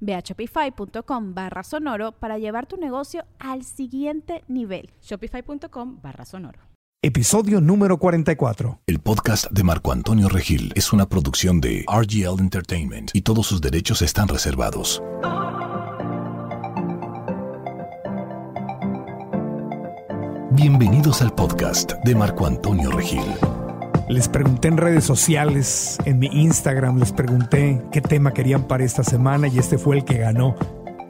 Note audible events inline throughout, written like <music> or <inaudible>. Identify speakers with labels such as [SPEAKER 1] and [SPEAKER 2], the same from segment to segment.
[SPEAKER 1] Ve a shopify.com barra sonoro para llevar tu negocio al siguiente nivel.
[SPEAKER 2] Shopify.com barra sonoro.
[SPEAKER 3] Episodio número 44.
[SPEAKER 4] El podcast de Marco Antonio Regil es una producción de RGL Entertainment y todos sus derechos están reservados. Bienvenidos al podcast de Marco Antonio Regil.
[SPEAKER 3] Les pregunté en redes sociales, en mi Instagram, les pregunté qué tema querían para esta semana y este fue el que ganó.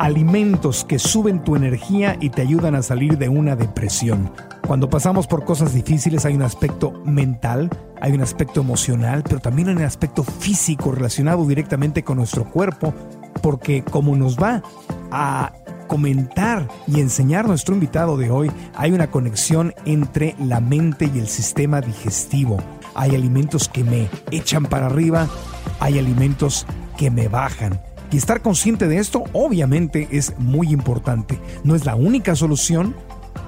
[SPEAKER 3] Alimentos que suben tu energía y te ayudan a salir de una depresión. Cuando pasamos por cosas difíciles hay un aspecto mental, hay un aspecto emocional, pero también hay un aspecto físico relacionado directamente con nuestro cuerpo, porque como nos va a comentar y enseñar nuestro invitado de hoy, hay una conexión entre la mente y el sistema digestivo hay alimentos que me echan para arriba, hay alimentos que me bajan. Y estar consciente de esto obviamente es muy importante. No es la única solución.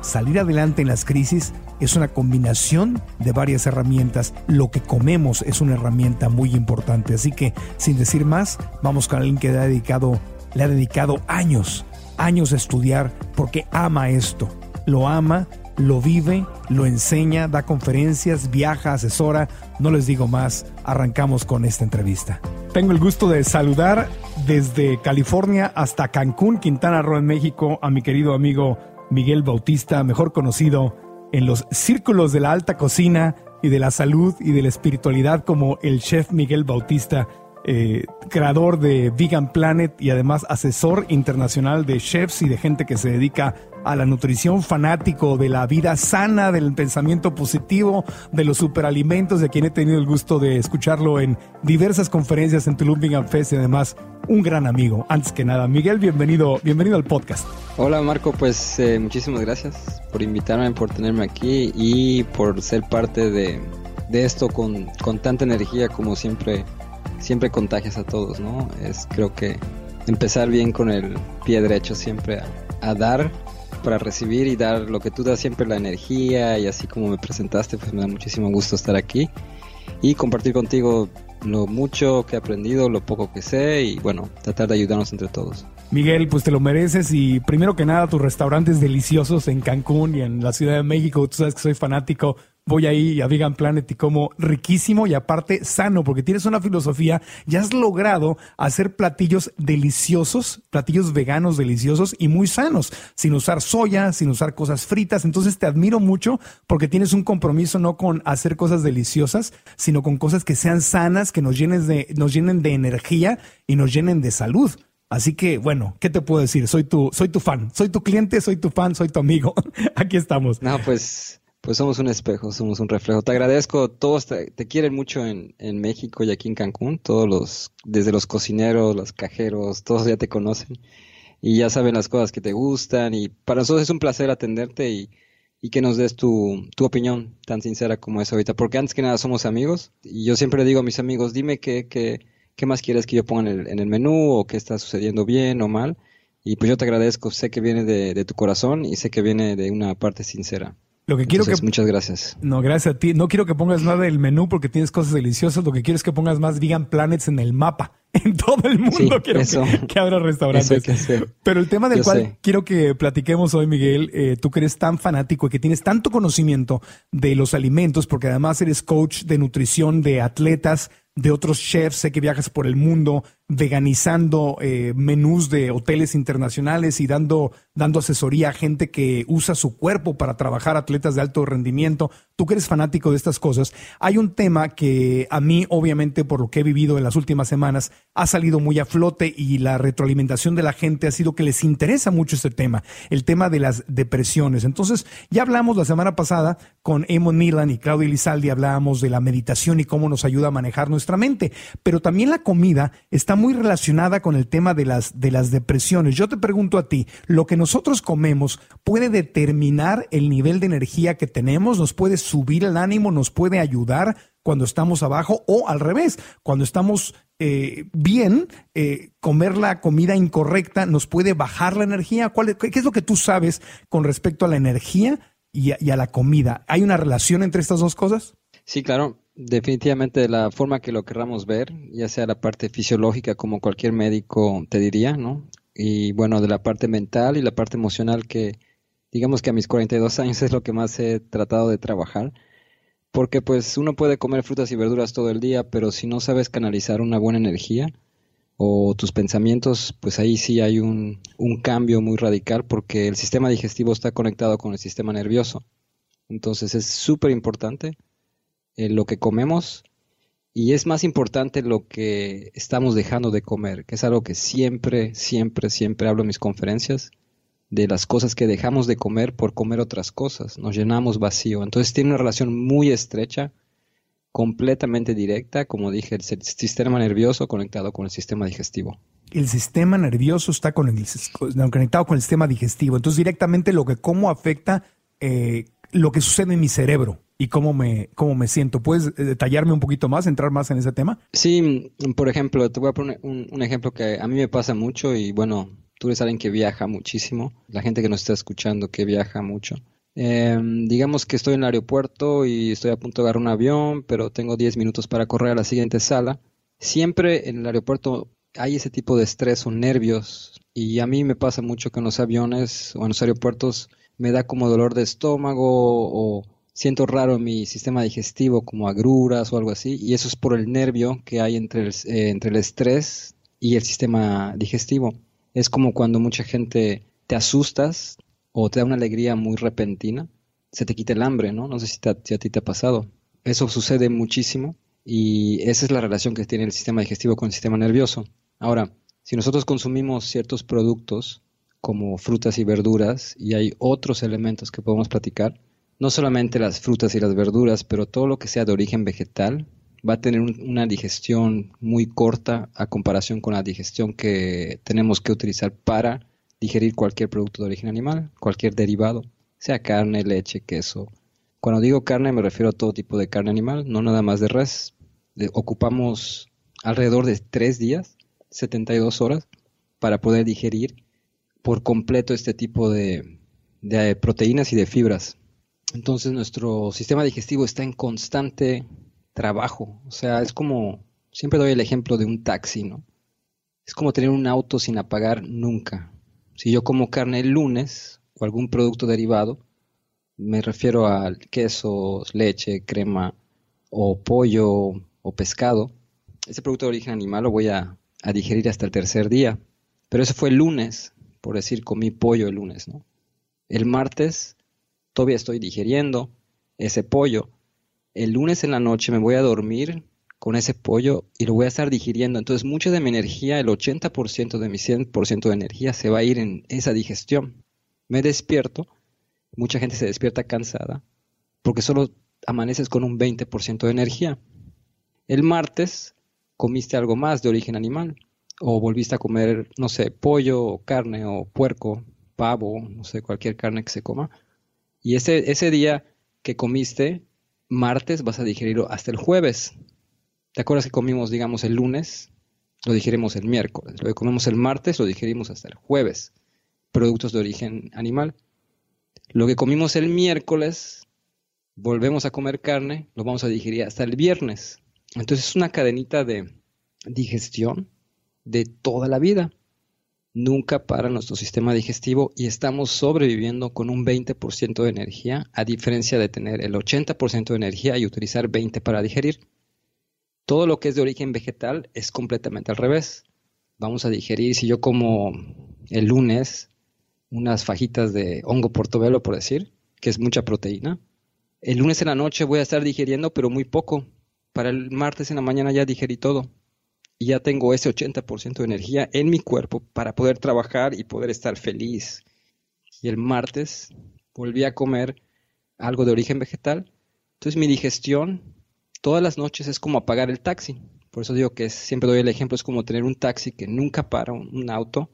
[SPEAKER 3] Salir adelante en las crisis es una combinación de varias herramientas. Lo que comemos es una herramienta muy importante. Así que, sin decir más, vamos con alguien que le ha dedicado, le ha dedicado años, años a estudiar porque ama esto. Lo ama lo vive, lo enseña, da conferencias, viaja, asesora. No les digo más, arrancamos con esta entrevista. Tengo el gusto de saludar desde California hasta Cancún, Quintana Roo en México, a mi querido amigo Miguel Bautista, mejor conocido en los círculos de la alta cocina y de la salud y de la espiritualidad como el chef Miguel Bautista. Eh, creador de Vegan Planet y además asesor internacional de chefs y de gente que se dedica a la nutrición, fanático de la vida sana, del pensamiento positivo, de los superalimentos, de quien he tenido el gusto de escucharlo en diversas conferencias en Tulum Vegan Fest y además un gran amigo. Antes que nada, Miguel, bienvenido, bienvenido al podcast.
[SPEAKER 5] Hola Marco, pues eh, muchísimas gracias por invitarme, por tenerme aquí y por ser parte de, de esto con, con tanta energía como siempre siempre contagias a todos, ¿no? Es creo que empezar bien con el pie derecho siempre a, dar para recibir y dar lo que tú das siempre la energía y así como me presentaste, pues me da muchísimo gusto estar aquí y compartir contigo lo mucho que he aprendido, lo poco que sé y bueno, tratar de ayudarnos entre todos.
[SPEAKER 3] Miguel, pues te lo mereces y primero que nada tus restaurantes deliciosos en Cancún y en la Ciudad de México, tú sabes que soy fanático voy ahí a Vegan Planet y como riquísimo y aparte sano, porque tienes una filosofía y has logrado hacer platillos deliciosos, platillos veganos deliciosos y muy sanos, sin usar soya, sin usar cosas fritas. Entonces te admiro mucho porque tienes un compromiso no con hacer cosas deliciosas, sino con cosas que sean sanas, que nos llenen de, nos llenen de energía y nos llenen de salud. Así que, bueno, ¿qué te puedo decir? Soy tu, soy tu fan, soy tu cliente, soy tu fan, soy tu amigo. <laughs> Aquí estamos.
[SPEAKER 5] No, pues pues somos un espejo, somos un reflejo. Te agradezco, todos te, quieren mucho en, en, México y aquí en Cancún, todos los, desde los cocineros, los cajeros, todos ya te conocen y ya saben las cosas que te gustan y para nosotros es un placer atenderte y, y que nos des tu, tu opinión tan sincera como es ahorita, porque antes que nada somos amigos y yo siempre digo a mis amigos, dime qué, qué, qué más quieres que yo ponga en el, en el menú o qué está sucediendo bien o mal y pues yo te agradezco, sé que viene de, de tu corazón y sé que viene de una parte sincera.
[SPEAKER 3] Lo que quiero que
[SPEAKER 5] muchas gracias.
[SPEAKER 3] No, gracias a ti. No quiero que pongas nada del menú porque tienes cosas deliciosas. Lo que quiero es que pongas más vegan planets en el mapa. <laughs> En todo el mundo quiero que, abra restaurantes. Pero el tema del cual quiero que platiquemos hoy, Miguel, eh, tú que eres tan fanático y que tienes tanto conocimiento de los alimentos, porque además eres coach de nutrición de atletas, de otros chefs, sé que viajas por el mundo veganizando eh, menús de hoteles internacionales y dando, dando asesoría a gente que usa su cuerpo para trabajar, atletas de alto rendimiento. Tú que eres fanático de estas cosas, hay un tema que a mí, obviamente, por lo que he vivido en las últimas semanas, ha salido muy a flote y la retroalimentación de la gente ha sido que les interesa mucho este tema, el tema de las depresiones. Entonces, ya hablamos la semana pasada con Emon Milan y Claudia Lizaldi, hablábamos de la meditación y cómo nos ayuda a manejar nuestra mente, pero también la comida está muy relacionada con el tema de las, de las depresiones. Yo te pregunto a ti, ¿lo que nosotros comemos puede determinar el nivel de energía que tenemos? ¿Nos puede subir el ánimo? ¿Nos puede ayudar cuando estamos abajo? O al revés, cuando estamos eh, bien, eh, comer la comida incorrecta nos puede bajar la energía. ¿Cuál, ¿Qué es lo que tú sabes con respecto a la energía y a la comida? ¿Hay una relación entre estas dos cosas?
[SPEAKER 5] Sí, claro. Definitivamente la forma que lo querramos ver, ya sea la parte fisiológica como cualquier médico te diría, ¿no? Y bueno, de la parte mental y la parte emocional que digamos que a mis 42 años es lo que más he tratado de trabajar, porque pues uno puede comer frutas y verduras todo el día, pero si no sabes canalizar una buena energía o tus pensamientos, pues ahí sí hay un, un cambio muy radical porque el sistema digestivo está conectado con el sistema nervioso. Entonces es súper importante eh, lo que comemos y es más importante lo que estamos dejando de comer, que es algo que siempre, siempre, siempre hablo en mis conferencias, de las cosas que dejamos de comer por comer otras cosas, nos llenamos vacío. Entonces tiene una relación muy estrecha, completamente directa, como dije, el sistema nervioso conectado con el sistema digestivo.
[SPEAKER 3] El sistema nervioso está con el, conectado con el sistema digestivo, entonces directamente lo que como afecta eh, lo que sucede en mi cerebro y cómo me, cómo me siento. ¿Puedes eh, detallarme un poquito más, entrar más en ese tema?
[SPEAKER 5] Sí, por ejemplo, te voy a poner un, ejemplo que a mí me pasa mucho y bueno, tú eres alguien que viaja muchísimo, la gente que nos está escuchando que viaja mucho. Em, digamos que estoy en el aeropuerto y estoy a punto de agarrar un avión, pero tengo 10 minutos para correr a la siguiente sala. Siempre en el aeropuerto hay ese tipo de estrés o nervios y a mí me pasa mucho que en los aviones o en los aeropuertos me da como dolor de estómago o siento raro mi sistema digestivo, como agruras o algo así, y eso es por el nervio que hay entre el, eh, entre el estrés y el sistema digestivo. Es como cuando mucha gente te asustas o te da una alegría muy repentina, se te quita el hambre, ¿no? No sé si, si a ti te ha pasado. Eso sucede muchísimo y esa es la relación que tiene el sistema digestivo con el sistema nervioso. Ahora, si nosotros consumimos ciertos productos como frutas y verduras y hay otros elementos que podemos platicar, no solamente las frutas y las verduras, pero todo lo que sea de origen vegetal va a tener una digestión muy corta a comparación con la digestión que tenemos que utilizar para digerir cualquier producto de origen animal, cualquier derivado, sea carne, leche, queso. Cuando digo carne me refiero a todo tipo de carne animal, no nada más de res. ocupamos alrededor de tres días, 72 horas, para poder digerir por completo este tipo de proteínas y de fibras. Entonces nuestro sistema digestivo está en constante trabajo. O sea, es como, siempre doy el ejemplo de un taxi, ¿no? Es como tener un auto sin apagar nunca. Si yo como carne el lunes o algún producto derivado, me refiero al queso, leche, crema o pollo o pescado, ese producto de origen animal lo voy a, a digerir hasta el tercer día. Pero eso fue el lunes, por decir, comí pollo el lunes, ¿no? El martes todavía estoy digiriendo ese pollo. El lunes en la noche me voy a dormir con ese pollo y lo voy a estar digiriendo. Entonces mucha de mi energía, el 80% de mi 100% de energía se va a ir en esa digestión. Me despierto, mucha gente se despierta cansada porque solo amaneces con un 20% de energía. El martes comiste algo más de origen animal o volviste a comer, no sé, pollo o carne o puerco, pavo, no sé, cualquier carne que se coma y ese, ese día que comiste, martes, vas a digerirlo hasta el jueves. ¿Te acuerdas que comimos, digamos, el lunes? Lo digerimos el miércoles. Lo que comemos el martes, lo digerimos hasta el jueves. Productos de origen animal. Lo que comimos el miércoles, volvemos a comer carne, lo vamos a digerir hasta el viernes. Entonces es una cadenita de digestión de toda la vida nunca para nuestro sistema digestivo y estamos sobreviviendo con un 20% de energía, a diferencia de tener el 80% de energía y utilizar 20 para digerir. Todo lo que es de origen vegetal es completamente al revés. vamos a digerir. Si yo como el lunes unas fajitas de hongo portobelo, por decir, que es mucha proteína, el lunes en la noche voy a estar digiriendo, pero muy poco. Para el martes en la mañana ya digerí todo. Y ya tengo ese 80% de energía en mi cuerpo para poder trabajar y poder estar feliz. Y el martes volví a comer algo de origen vegetal. Entonces mi digestión todas las noches es como apagar el taxi. Por eso digo que siempre doy el ejemplo, es como tener un taxi que nunca para, un, auto,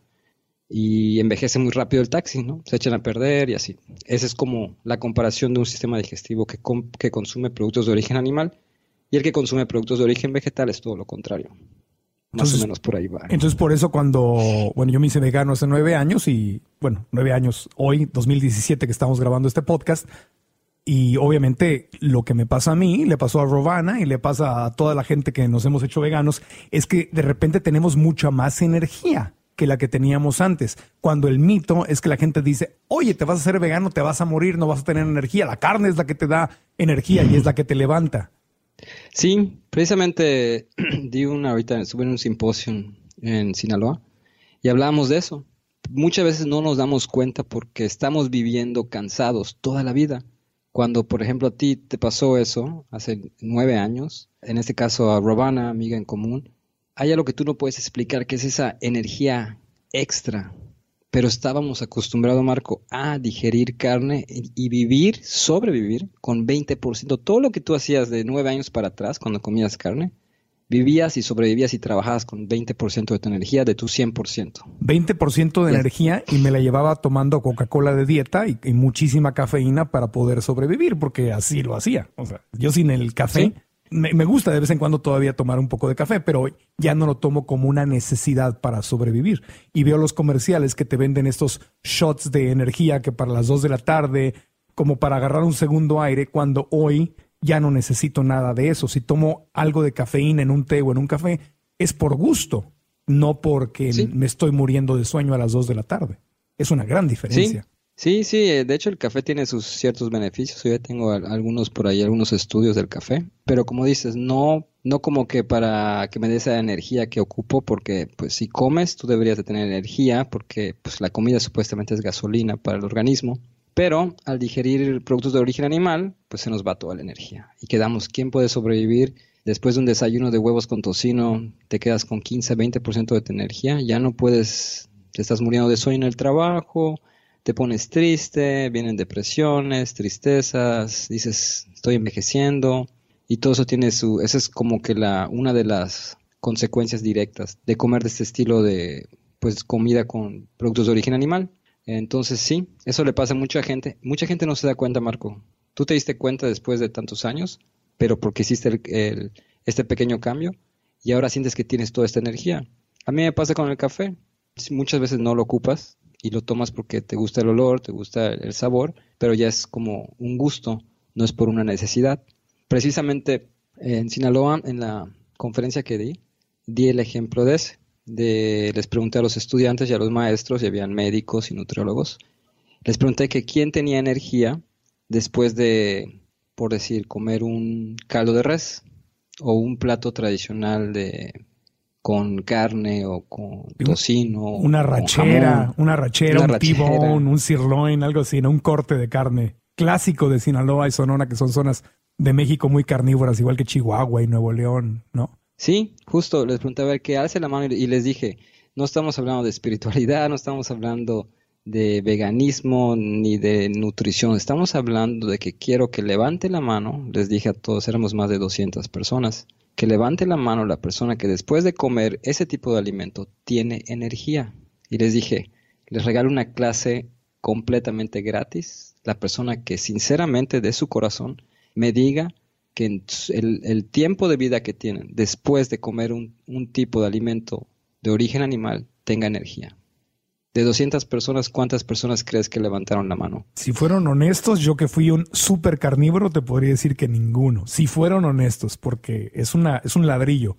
[SPEAKER 5] y envejece muy rápido el taxi, ¿no? Se echan a perder y así. Esa es como la comparación de un sistema digestivo que consume productos de origen animal y el que consume productos de origen vegetal es todo lo contrario. Más o menos por ahí va.
[SPEAKER 3] Entonces, por eso cuando, bueno, yo me hice vegano hace nueve años y, bueno, nueve años hoy, 2017 que estamos grabando este podcast, y obviamente lo que me pasa a mí, le pasó a Robana y le pasa a toda la gente que nos hemos hecho veganos, es que de repente tenemos mucha más energía que la que teníamos antes. Cuando el mito es que la gente dice, oye, te vas a hacer vegano, te vas a morir, no vas a tener energía. La carne es la que te da energía y es la que te levanta.
[SPEAKER 5] Sí, precisamente <clears throat> di una ahorita, estuve en un simposio en Sinaloa y hablábamos de eso. Muchas veces no nos damos cuenta porque estamos viviendo cansados toda la vida. Cuando, por ejemplo, a ti te pasó eso hace nueve años, en este caso a Robana, amiga en común, hay algo que tú no puedes explicar, que es esa energía extra. Pero estábamos acostumbrados, Marco, a digerir carne y vivir, sobrevivir con 20%. Todo lo que tú hacías de nueve años para atrás, cuando comías carne, vivías y sobrevivías y trabajabas con 20% de tu energía, de tu 100%.
[SPEAKER 3] 20% de energía y me la llevaba tomando Coca-Cola de dieta y, muchísima cafeína para poder sobrevivir, porque así lo hacía. O sea, yo sin el café, me, me, gusta de vez en cuando todavía tomar un poco de café, pero ya no lo tomo como una necesidad para sobrevivir. Y veo los comerciales que te venden estos shots de energía que para las 2 de la tarde, como para agarrar un segundo aire, cuando hoy ya no necesito nada de eso. Si tomo algo de cafeína en un té o en un café, es por gusto, no porque me estoy muriendo de sueño a las 2 de la tarde. Es una gran diferencia.
[SPEAKER 5] Sí, sí, eh, de hecho el café tiene sus ciertos beneficios. Yo ya tengo algunos por ahí, algunos estudios del café, pero como dices, no, no como que para que me dé esa energía que ocupo, porque pues si comes tú deberías de tener energía, porque pues la comida supuestamente es gasolina para el organismo. Pero al digerir productos de origen animal, pues se nos va toda la energía. Y quedamos, ¿quién puede sobrevivir? Después de un desayuno de huevos con tocino, te quedas con 15, 20% de tu energía. Ya no puedes, te estás muriendo de sueño en el trabajo, te pones triste, vienen depresiones, tristezas, dices, estoy envejeciendo. Y todo eso tiene su, esa es como que la, una de las consecuencias directas de comer de este estilo de, pues, comida con productos de origen animal. Entonces sí, eso le pasa a mucha gente. Mucha gente no se da cuenta, Marco. Tú te diste cuenta después de tantos años, pero porque hiciste este pequeño cambio y ahora sientes que tienes toda esta energía. A mí me pasa con el café. Muchas veces no lo ocupas y lo tomas porque te gusta el olor, te gusta el sabor, pero ya es como un gusto, no es por una necesidad. Precisamente en Sinaloa, en la conferencia que di, di el ejemplo de ese de, les pregunté a los estudiantes y a los maestros, y habían médicos y nutriólogos, les pregunté que quién tenía energía después de, por decir, comer un caldo de res o un plato tradicional de con carne o con tocino.
[SPEAKER 3] Una rachera, una rachera, un tibón, un sirloin, algo así, un corte de carne clásico de Sinaloa y Sonora, que son zonas de México muy carnívoras, igual que Chihuahua y Nuevo León, ¿no?
[SPEAKER 5] Sí, justo les pregunté a ver que alce la mano y les dije, no estamos hablando de espiritualidad, no estamos hablando de veganismo ni de nutrición, estamos hablando de que quiero que levante la mano, les dije a todos, éramos más de 200 personas, que levante la mano la persona que después de comer ese tipo de alimento tiene energía. Y les dije, les regalo una clase completamente gratis, la persona que sinceramente de su corazón me diga que el, tiempo de vida que tienen después de comer un, tipo de alimento de origen animal tenga energía. De 200 personas, ¿cuántas personas crees que levantaron la mano?
[SPEAKER 3] Si fueron honestos, yo que fui un súper carnívoro, te podría decir que ninguno. Si fueron honestos, porque es, una, es un ladrillo.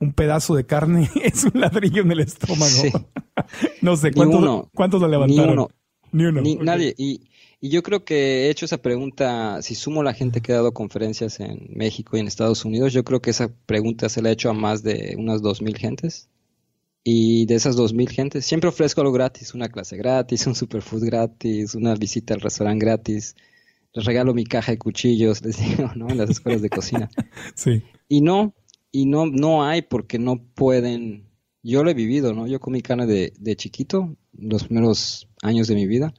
[SPEAKER 3] Un pedazo de carne <laughs> es un ladrillo en el estómago. <laughs> no sé, ¿cuántos, ¿cuántos lo levantaron?
[SPEAKER 5] Ni uno. Ni uno. Ni, Nadie. Y, y yo creo que he hecho esa pregunta, si sumo la gente que ha dado conferencias en México y en Estados Unidos, yo creo que esa pregunta se la ha hecho a más de unas dos mil gentes. Y de esas 2.000 gentes, siempre ofrezco algo gratis, una clase gratis, un superfood gratis, una visita al restaurante gratis. Les regalo mi caja de cuchillos, <laughs> les digo, ¿no? En las escuelas de cocina. <laughs>
[SPEAKER 3] Sí.
[SPEAKER 5] Y no, y no, no hay porque no pueden. Yo lo he vivido, ¿no? Yo comí carne de, de chiquito, los primeros años de mi vida,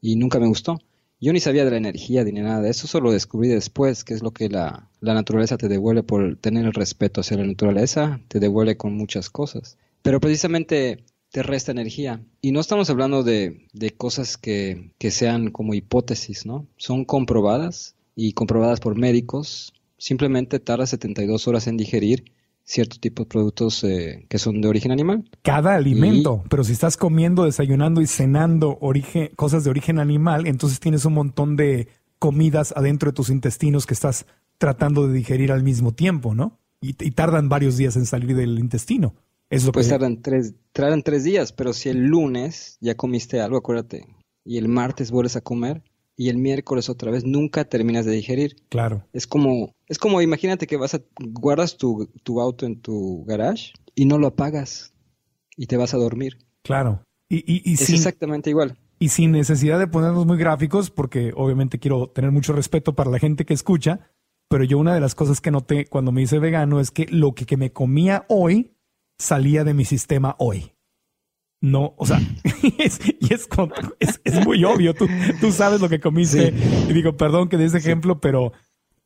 [SPEAKER 5] y nunca me gustó. Yo ni sabía de la energía ni nada de eso, solo descubrí después que es lo que la, la naturaleza te devuelve por tener el respeto hacia la naturaleza, te devuelve con muchas cosas. Pero precisamente te resta energía. Y no estamos hablando de, de cosas que, que sean como hipótesis, ¿no? Son comprobadas y comprobadas por médicos. Simplemente tarda 72 horas en digerir cierto tipo de productos eh, que son de origen animal.
[SPEAKER 3] Cada alimento, pero si estás comiendo, desayunando y cenando origen, cosas de origen animal, entonces tienes un montón de comidas adentro de tus intestinos que estás tratando de digerir al mismo tiempo, ¿no? Y, y tardan varios días en salir del intestino. Es lo
[SPEAKER 5] Pues
[SPEAKER 3] que...
[SPEAKER 5] tardan tres, tardan tres días, pero si el lunes ya comiste algo, acuérdate, y el martes vuelves a comer, y el miércoles otra vez, nunca terminas de digerir.
[SPEAKER 3] Claro.
[SPEAKER 5] Es como, es como imagínate que vas a, guardas tu, tu auto en tu garage y no lo apagas y te vas a dormir.
[SPEAKER 3] Claro. Y, y, y
[SPEAKER 5] Es
[SPEAKER 3] sin,
[SPEAKER 5] exactamente igual.
[SPEAKER 3] y sin necesidad de ponernos muy gráficos, porque obviamente quiero tener mucho respeto para la gente que escucha, pero yo una de las cosas que noté cuando me hice vegano es que lo que, que me comía hoy salía de mi sistema hoy. No, o sea, <laughs> <laughs> es, y es, es, es muy obvio, tú, tú sabes lo que comiste. Y digo, perdón que dé ese ejemplo, pero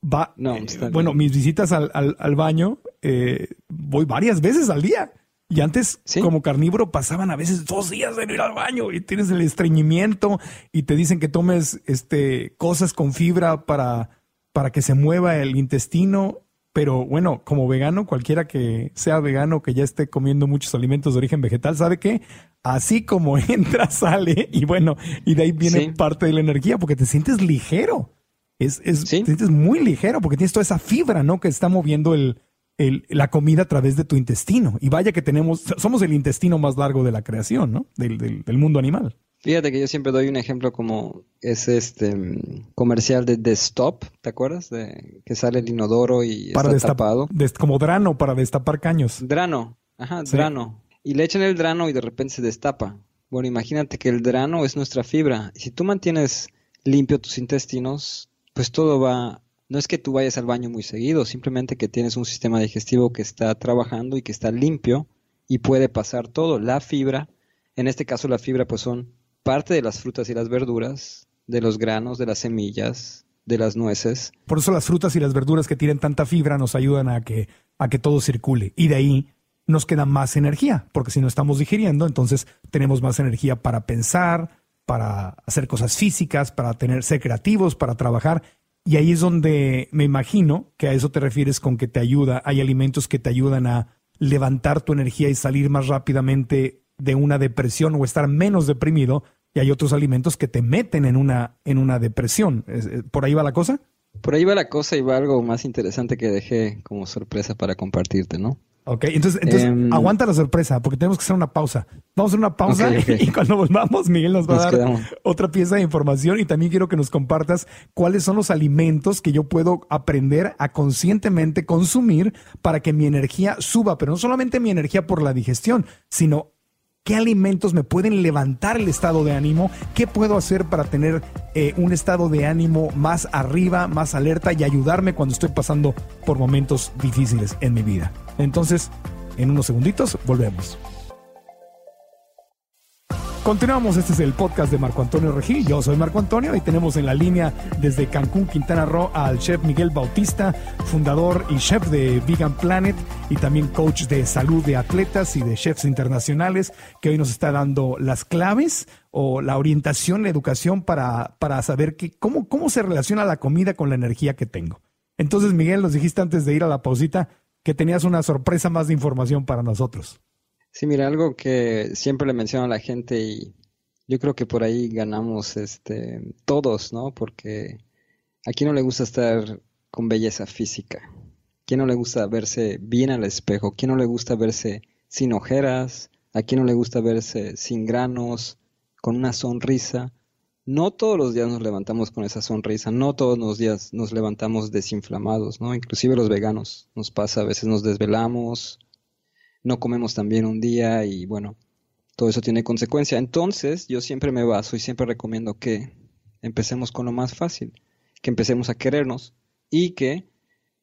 [SPEAKER 3] va.
[SPEAKER 5] No,
[SPEAKER 3] eh, bueno, mis visitas al, al, al baño, eh, voy varias veces al día. Y antes,
[SPEAKER 5] Sí.
[SPEAKER 3] como carnívoro, pasaban a veces dos días de no ir al baño y tienes el estreñimiento y te dicen que tomes este, cosas con fibra para, para que se mueva el intestino. Pero bueno, como vegano, cualquiera que sea vegano, que ya esté comiendo muchos alimentos de origen vegetal, sabe que así como <laughs> entra, sale y bueno, y de ahí viene
[SPEAKER 5] Sí.
[SPEAKER 3] parte de la energía porque te sientes ligero. Es, es,
[SPEAKER 5] Sí.
[SPEAKER 3] Te sientes muy ligero porque tienes toda esa fibra, ¿no? Que está moviendo el, el- la comida a través de tu intestino. Y vaya que tenemos, somos el intestino más largo de la creación, ¿no? Del, del- del mundo animal.
[SPEAKER 5] Fíjate que yo siempre doy un ejemplo como es este mm, comercial de The Stop, ¿te acuerdas? De que sale el inodoro y
[SPEAKER 3] Para
[SPEAKER 5] está tapado.
[SPEAKER 3] des- como drano para destapar caños.
[SPEAKER 5] Drano, ajá,
[SPEAKER 3] Sí.
[SPEAKER 5] drano. Y le echan el drano y de repente se destapa. Bueno, imagínate que el drano es nuestra fibra. Y si tú mantienes limpio tus intestinos, pues todo va... No es que tú vayas al baño muy seguido, simplemente que tienes un sistema digestivo que está trabajando y que está limpio y puede pasar todo. La fibra, en este caso la fibra pues son parte de las frutas y las verduras, de los granos, de las semillas, de las nueces.
[SPEAKER 3] Por eso las frutas y las verduras que tienen tanta fibra nos ayudan a que, a que todo circule. Y de ahí nos queda más energía, porque si no estamos digiriendo, entonces tenemos más energía para pensar, para hacer cosas físicas, para tener, ser creativos, para trabajar. Y ahí es donde me imagino que a eso te refieres con que te ayuda, hay alimentos que te ayudan a levantar tu energía y salir más rápidamente de una depresión o estar menos deprimido, y hay otros alimentos que te meten en una, en una depresión. ¿Es- es- ¿Por ahí va la cosa?
[SPEAKER 5] Por ahí va la cosa y va algo más interesante que dejé como sorpresa para compartirte, ¿no?
[SPEAKER 3] Ok, entonces, entonces
[SPEAKER 5] Em,
[SPEAKER 3] aguanta la sorpresa porque tenemos que hacer una pausa. Vamos a hacer una pausa <laughs> y cuando volvamos, Miguel nos va
[SPEAKER 5] Nos
[SPEAKER 3] a dar
[SPEAKER 5] quedamos.
[SPEAKER 3] otra pieza de información y también quiero que nos compartas cuáles son los alimentos que yo puedo aprender a conscientemente consumir para que mi energía suba, pero no solamente mi energía por la digestión, sino ¿Qué alimentos me pueden levantar el estado de ánimo? ¿Qué puedo hacer para tener eh, un estado de ánimo más arriba, más alerta y ayudarme cuando estoy pasando por momentos difíciles en mi vida? Entonces, en unos segunditos, volvemos. Continuamos, este es el podcast de Marco Antonio Regil. Yo soy Marco Antonio y tenemos en la línea desde Cancún, Quintana Roo, al chef Miguel Bautista, fundador y chef de Vegan Planet y también coach de salud de atletas y de chefs internacionales, que hoy nos está dando las claves o la orientación, la educación para, para saber que, cómo, cómo se relaciona la comida con la energía que tengo. Entonces, Miguel, nos dijiste antes de ir a la pausita que tenías una sorpresa más de información para nosotros.
[SPEAKER 5] Sí, mira, algo que siempre le menciono a la gente y yo creo que por ahí ganamos este todos, ¿no? Porque a no le gusta estar con belleza física. ¿Quién no le gusta verse bien al espejo? ¿Quién no le gusta verse sin ojeras? ¿A quién no le gusta verse sin granos, con una sonrisa? No todos los días nos levantamos con esa sonrisa, no todos los días nos levantamos desinflamados, ¿no? Inclusive los veganos nos pasa, a veces nos desvelamos, no comemos también un día y bueno, todo eso tiene consecuencia. Entonces, yo siempre me baso y siempre recomiendo que empecemos con lo más fácil, que empecemos a querernos y que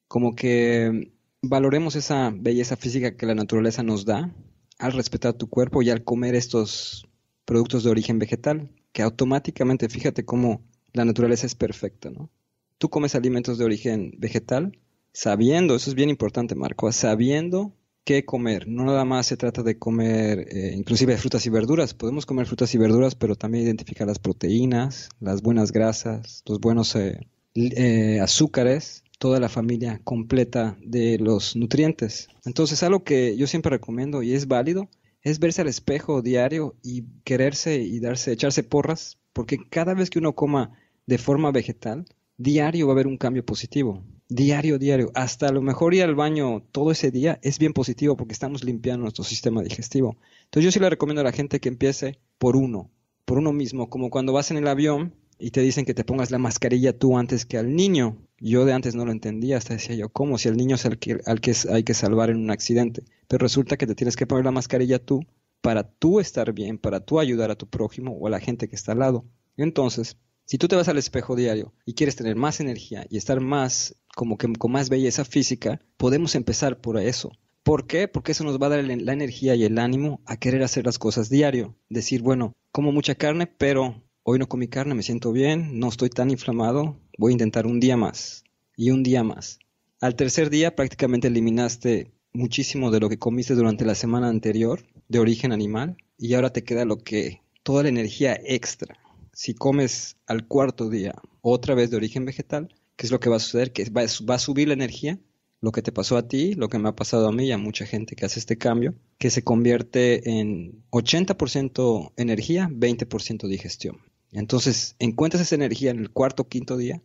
[SPEAKER 5] como que valoremos esa belleza física que la naturaleza nos da al respetar tu cuerpo y al comer estos productos de origen vegetal, que automáticamente, fíjate cómo la naturaleza es perfecta, ¿no? Tú comes alimentos de origen vegetal sabiendo, eso es bien importante, Marco, sabiendo qué comer. No nada más se trata de comer eh, inclusive frutas y verduras. Podemos comer frutas y verduras, pero también identificar las proteínas, las buenas grasas, los buenos eh, eh, azúcares, toda la familia completa de los nutrientes. Entonces, algo que yo siempre recomiendo y es válido es verse al espejo diario y quererse y darse, echarse porras, porque cada vez que uno coma de forma vegetal, diario va a haber un cambio positivo. Diario, diario. Hasta a lo mejor ir al baño todo ese día es bien positivo porque estamos limpiando nuestro sistema digestivo. Entonces yo sí le recomiendo a la gente que empiece por uno, por uno mismo, como cuando vas en el avión y te dicen que te pongas la mascarilla tú antes que al niño. Yo de antes no lo entendía, hasta decía yo, ¿cómo? Si el niño es el que, al que hay que salvar en un accidente. Pero resulta que te tienes que poner la mascarilla tú para tú estar bien, para tú ayudar a tu prójimo o a la gente que está al lado. Entonces, si tú te vas al espejo diario y quieres tener más energía y estar más, como que con más belleza física, podemos empezar por eso. ¿Por qué? Porque eso nos va a dar la energía y el ánimo a querer hacer las cosas diario. Decir, bueno, como mucha carne, pero hoy no comí carne, me siento bien, no estoy tan inflamado, voy a intentar un día más y un día más. Al tercer día prácticamente eliminaste muchísimo de lo que comiste durante la semana anterior de origen animal y ahora te queda lo que, toda la energía extra si comes al cuarto día otra vez de origen vegetal, ¿qué es lo que va a suceder? Que va, va, a subir la energía, lo que te pasó a ti, lo que me ha pasado a mí y a mucha gente que hace este cambio, que se convierte en 80% energía, 20% digestión. Entonces, encuentras esa energía en el cuarto o quinto día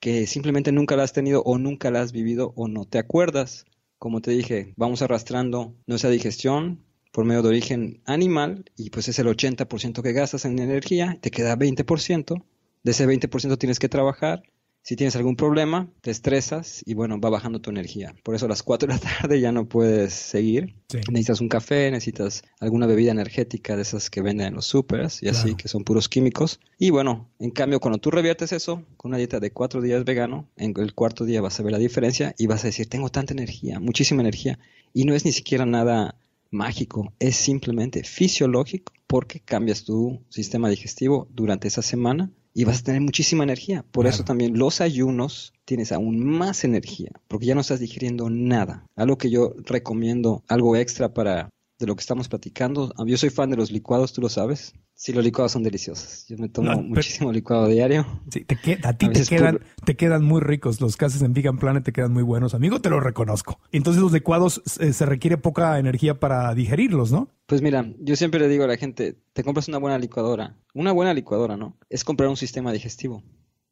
[SPEAKER 5] que simplemente nunca la has tenido o nunca la has vivido o no te acuerdas. Como te dije, vamos arrastrando nuestra digestión, por medio de origen animal y pues es el 80% que gastas en energía, te queda 20%, de ese 20% tienes que trabajar, si tienes algún problema, te estresas y bueno, va bajando tu energía. Por eso a las 4 de la <laughs> tarde ya no puedes seguir. Necesitas un café, necesitas alguna bebida energética de esas que venden en los supers y así, que son puros químicos. Y bueno, en cambio, cuando tú reviertes eso con una dieta de 4 días vegano, en el cuarto día vas a ver la diferencia y vas a decir, tengo tanta energía, muchísima energía. Y no es ni siquiera nada mágico, es simplemente fisiológico porque cambias tu sistema digestivo durante esa semana y vas a tener muchísima energía. Por eso también los ayunos tienes aún más energía, porque ya no estás digiriendo nada. Algo que yo recomiendo, algo extra para de lo que estamos platicando. Yo soy fan de los licuados, tú lo sabes. Sí, los licuados son deliciosos. Yo me tomo muchísimo licuado diario.
[SPEAKER 3] Sí, a ti te quedan, te quedan muy ricos. Los que haces en Vegan Planet te quedan muy buenos. Amigo, te lo reconozco. Entonces los licuados eh, se requiere poca energía para digerirlos, ¿no?
[SPEAKER 5] Pues mira, yo siempre le digo a la gente, te compras una buena licuadora. Una buena licuadora, ¿no? Es comprar un sistema digestivo.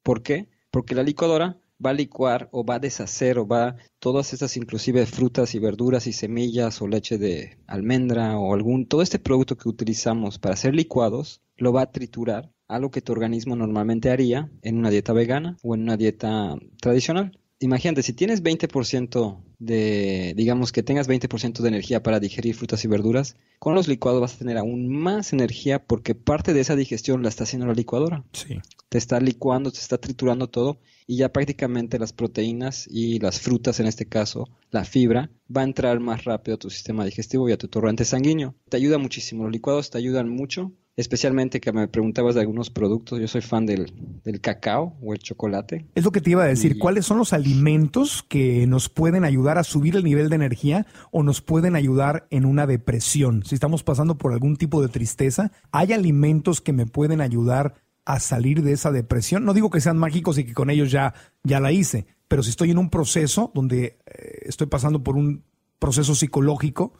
[SPEAKER 5] ¿Por qué? Porque la licuadora va a licuar o va a deshacer o va todas estas inclusive frutas y verduras y semillas o leche de almendra o algún todo este producto que utilizamos para hacer licuados lo va a triturar algo que tu organismo normalmente haría en una dieta vegana o en una dieta tradicional. Imagínate, si tienes 20% de, digamos que tengas 20% de energía para digerir frutas y verduras, con los licuados vas a tener aún más energía porque parte de esa digestión la está haciendo la licuadora.
[SPEAKER 3] Sí.
[SPEAKER 5] Te está licuando, te está triturando todo y ya prácticamente las proteínas y las frutas, en este caso, la fibra, va a entrar más rápido a tu sistema digestivo y a tu torrente sanguíneo. Te ayuda muchísimo, los licuados te ayudan mucho, especialmente que me preguntabas de algunos productos, yo soy fan del, cacao o el chocolate.
[SPEAKER 3] Es lo que te iba a decir, ¿cuáles son los alimentos que nos pueden ayudar a subir el nivel de energía o nos pueden ayudar en una depresión? Si estamos pasando por algún tipo de tristeza, ¿hay alimentos que me pueden ayudar a salir de esa depresión. No digo que sean mágicos y que con ellos ya, ya la hice, pero si estoy en un proceso donde eh, estoy pasando por un proceso psicológico,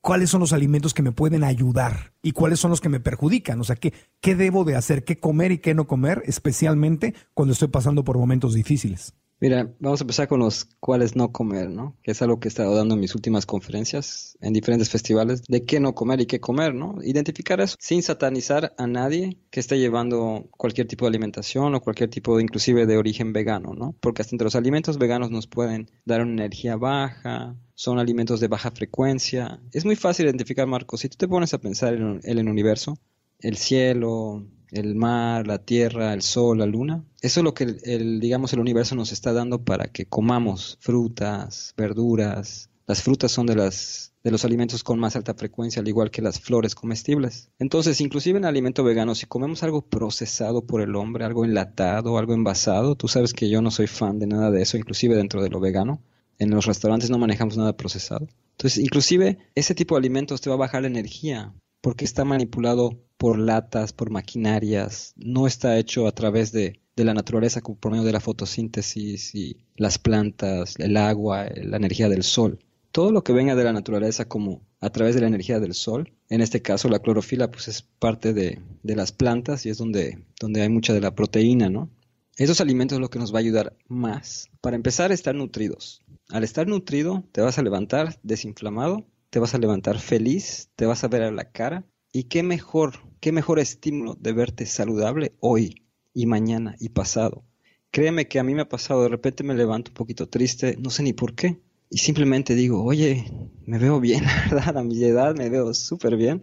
[SPEAKER 3] ¿cuáles son los alimentos que me pueden ayudar y cuáles son los que me perjudican? O sea, ¿qué, qué debo de hacer? ¿Qué comer y qué no comer? Especialmente cuando estoy pasando por momentos difíciles.
[SPEAKER 5] Mira, vamos a empezar con los cuáles no comer, ¿no? Que es algo que he estado dando en mis últimas conferencias, en diferentes festivales, de qué no comer y qué comer, ¿no? Identificar eso sin satanizar a nadie que esté llevando cualquier tipo de alimentación o cualquier tipo de, inclusive de origen vegano, ¿no? Porque hasta entre los alimentos veganos nos pueden dar una energía baja, son alimentos de baja frecuencia. Es muy fácil identificar, Marcos, si tú te pones a pensar en el universo, el cielo, el mar, la tierra, el sol, la luna. Eso es lo que el, digamos el universo nos está dando para que comamos frutas, verduras. Las frutas son de las de los alimentos con más alta frecuencia, al igual que las flores comestibles. Entonces, inclusive en alimento vegano, si comemos algo procesado por el hombre, algo enlatado, algo envasado, tú sabes que yo no soy fan de nada de eso, inclusive dentro de lo vegano. En los restaurantes no manejamos nada procesado. Entonces, inclusive ese tipo de alimentos te va a bajar la energía porque está manipulado por latas, por maquinarias, no está hecho a través de, la naturaleza por medio de la fotosíntesis y las plantas, el agua, la energía del sol. Todo lo que venga de la naturaleza como a través de la energía del sol, en este caso la clorofila pues es parte de, de las plantas y es donde, donde hay mucha de la proteína, ¿no? Esos alimentos es lo que nos va a ayudar más. Para empezar, estar nutridos. Al estar nutrido, te vas a levantar desinflamado te vas a levantar feliz, te vas a ver a la cara. Y qué mejor, qué mejor estímulo de verte saludable hoy y mañana y pasado. Créeme que a mí me ha pasado, de repente me levanto un poquito triste, no sé ni por qué. Y simplemente digo, oye, me veo bien, <laughs> la verdad, a mi edad me veo súper bien.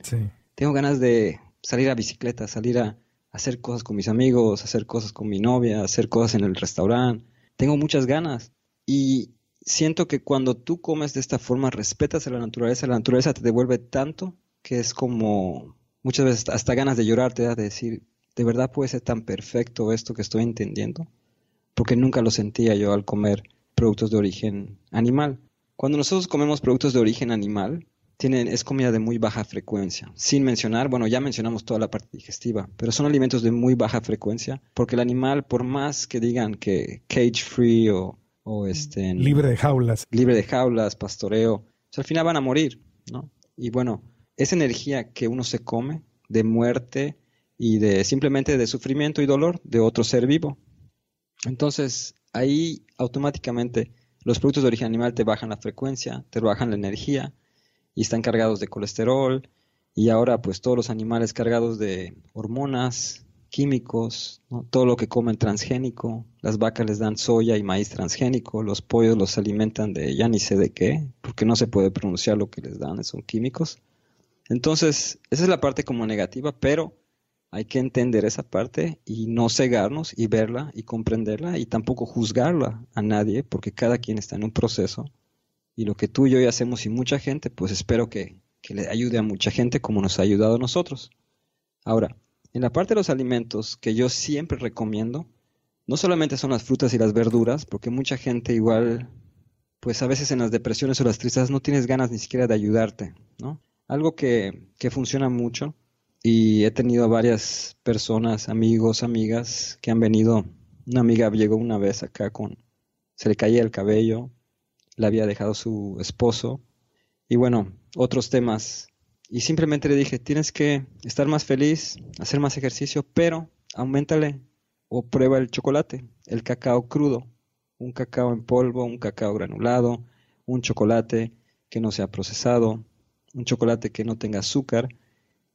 [SPEAKER 5] Tengo ganas de salir a bicicleta, salir a hacer cosas con mis amigos, hacer cosas con mi novia, hacer cosas en el restaurante. Tengo muchas ganas. Y siento que cuando tú comes de esta forma, respetas a la naturaleza, la naturaleza te devuelve tanto que es como muchas veces hasta ganas de llorar te da de decir, ¿de verdad puede ser tan perfecto esto que estoy entendiendo? Porque nunca lo sentía yo al comer productos de origen animal. Cuando nosotros comemos productos de origen animal, tienen, es comida de muy baja frecuencia. Sin mencionar, bueno, ya mencionamos toda la parte digestiva, pero son alimentos de muy baja frecuencia, porque el animal, por más que digan que cage free o o este
[SPEAKER 3] libre de jaulas
[SPEAKER 5] libre de jaulas pastoreo al final van a morir no y bueno esa energía que uno se come de muerte y de simplemente de sufrimiento y dolor de otro ser vivo. Entonces ahí automáticamente los productos de origen animal te bajan la frecuencia te bajan la energía y están cargados de colesterol. Y ahora pues todos los animales cargados de hormonas químicos, todo lo que comen transgénico, las vacas les dan soya y maíz transgénico, los pollos los alimentan de ya ni sé de qué, porque no se puede pronunciar lo que les dan, son químicos. Entonces, esa es la parte como negativa, pero hay que entender esa parte y no cegarnos y verla y comprenderla y tampoco juzgarla a nadie, porque cada quien está en un proceso. Y lo que tú y yo hacemos y mucha gente, pues espero que, que le ayude a mucha gente como nos ha ayudado a nosotros. Ahora, en la parte de los alimentos que yo siempre recomiendo, no solamente son las frutas y las verduras, porque mucha gente igual, pues a veces en las depresiones o las tristezas no tienes ganas ni siquiera de ayudarte, ¿no? Algo que, que funciona mucho y he tenido varias personas, amigos, amigas que han venido. Una amiga llegó una vez acá con, se le caía el cabello, le había dejado su esposo y bueno, otros temas y simplemente le dije, tienes que estar más feliz, hacer más ejercicio, pero aumentale o prueba el chocolate, el cacao crudo, un cacao en polvo, un cacao granulado, un chocolate que no sea procesado, un chocolate que no tenga azúcar.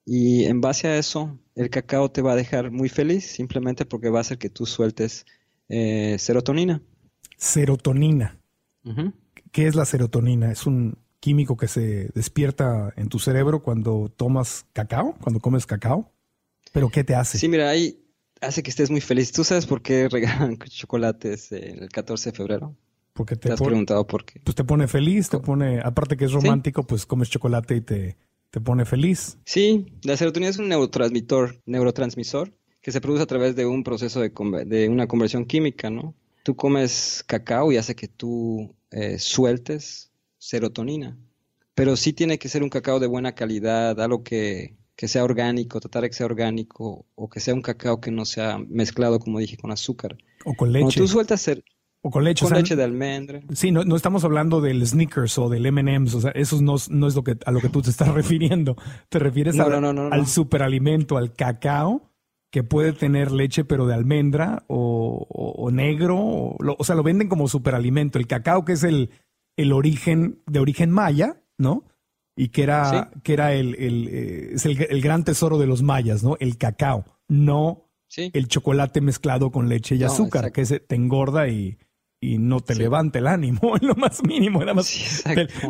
[SPEAKER 5] Y en base a eso, el cacao te va a dejar muy feliz simplemente porque va a hacer que tú sueltes eh, serotonina.
[SPEAKER 3] Serotonina. ¿Qué es la serotonina? ¿Es un, químico que se despierta en tu cerebro cuando tomas cacao, cuando comes cacao. ¿Pero qué te hace?
[SPEAKER 5] Sí, mira, ahí hace que estés muy feliz. ¿Tú sabes por qué regalan <laughs> chocolates el 14 de febrero?
[SPEAKER 3] Porque te,
[SPEAKER 5] ¿Te has preguntado por qué.
[SPEAKER 3] Pues te pone feliz, te pone, aparte que es romántico, pues comes chocolate y te, te pone feliz.
[SPEAKER 5] Sí, la serotonina es un neurotransmisor, neurotransmisor que se produce a través de un proceso de, de una conversión química, ¿no? Tú comes cacao y hace que tú eh, sueltes serotonina. Pero sí tiene que ser un cacao de buena calidad, algo que, que sea orgánico, tratar de que sea orgánico, o que sea un cacao que no sea mezclado, como dije, con azúcar.
[SPEAKER 3] O con leche.
[SPEAKER 5] Cuando tú sueltas ser,
[SPEAKER 3] o con leche.
[SPEAKER 5] Con leche de almendra.
[SPEAKER 3] Sí, no, no, estamos hablando del Snickers o del M&M's, o sea, eso no, no, es lo que, a lo que tú te estás <laughs> refiriendo. Te refieres al superalimento, al cacao que puede tener leche pero de almendra o, negro, o, sea, lo venden como superalimento. El cacao que es el, el origen de origen maya, ¿no? Y que era, que era el, el, eh, es el, gran tesoro de los mayas, ¿no? El cacao, no el chocolate mezclado con leche y azúcar, que se te engorda y, y no te levanta el ánimo <laughs> en lo más mínimo. Nada más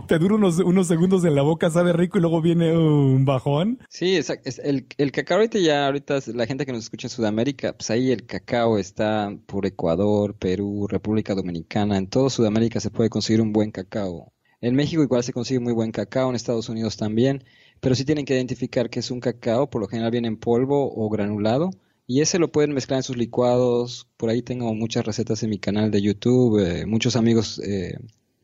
[SPEAKER 3] te, dura unos, unos segundos en la boca, sabe rico y luego viene un bajón.
[SPEAKER 5] Sí, exacto. El, el cacao ahorita ya, ahorita la gente que nos escucha en Sudamérica, pues ahí el cacao está por Ecuador, Perú, República Dominicana. En toda Sudamérica se puede conseguir un buen cacao. En México igual se consigue muy buen cacao, en Estados Unidos también. Pero sí tienen que identificar que es un cacao, por lo general viene en polvo o granulado y ese lo pueden mezclar en sus licuados. Por ahí tengo muchas recetas en mi canal de YouTube. Eh, muchos amigos eh,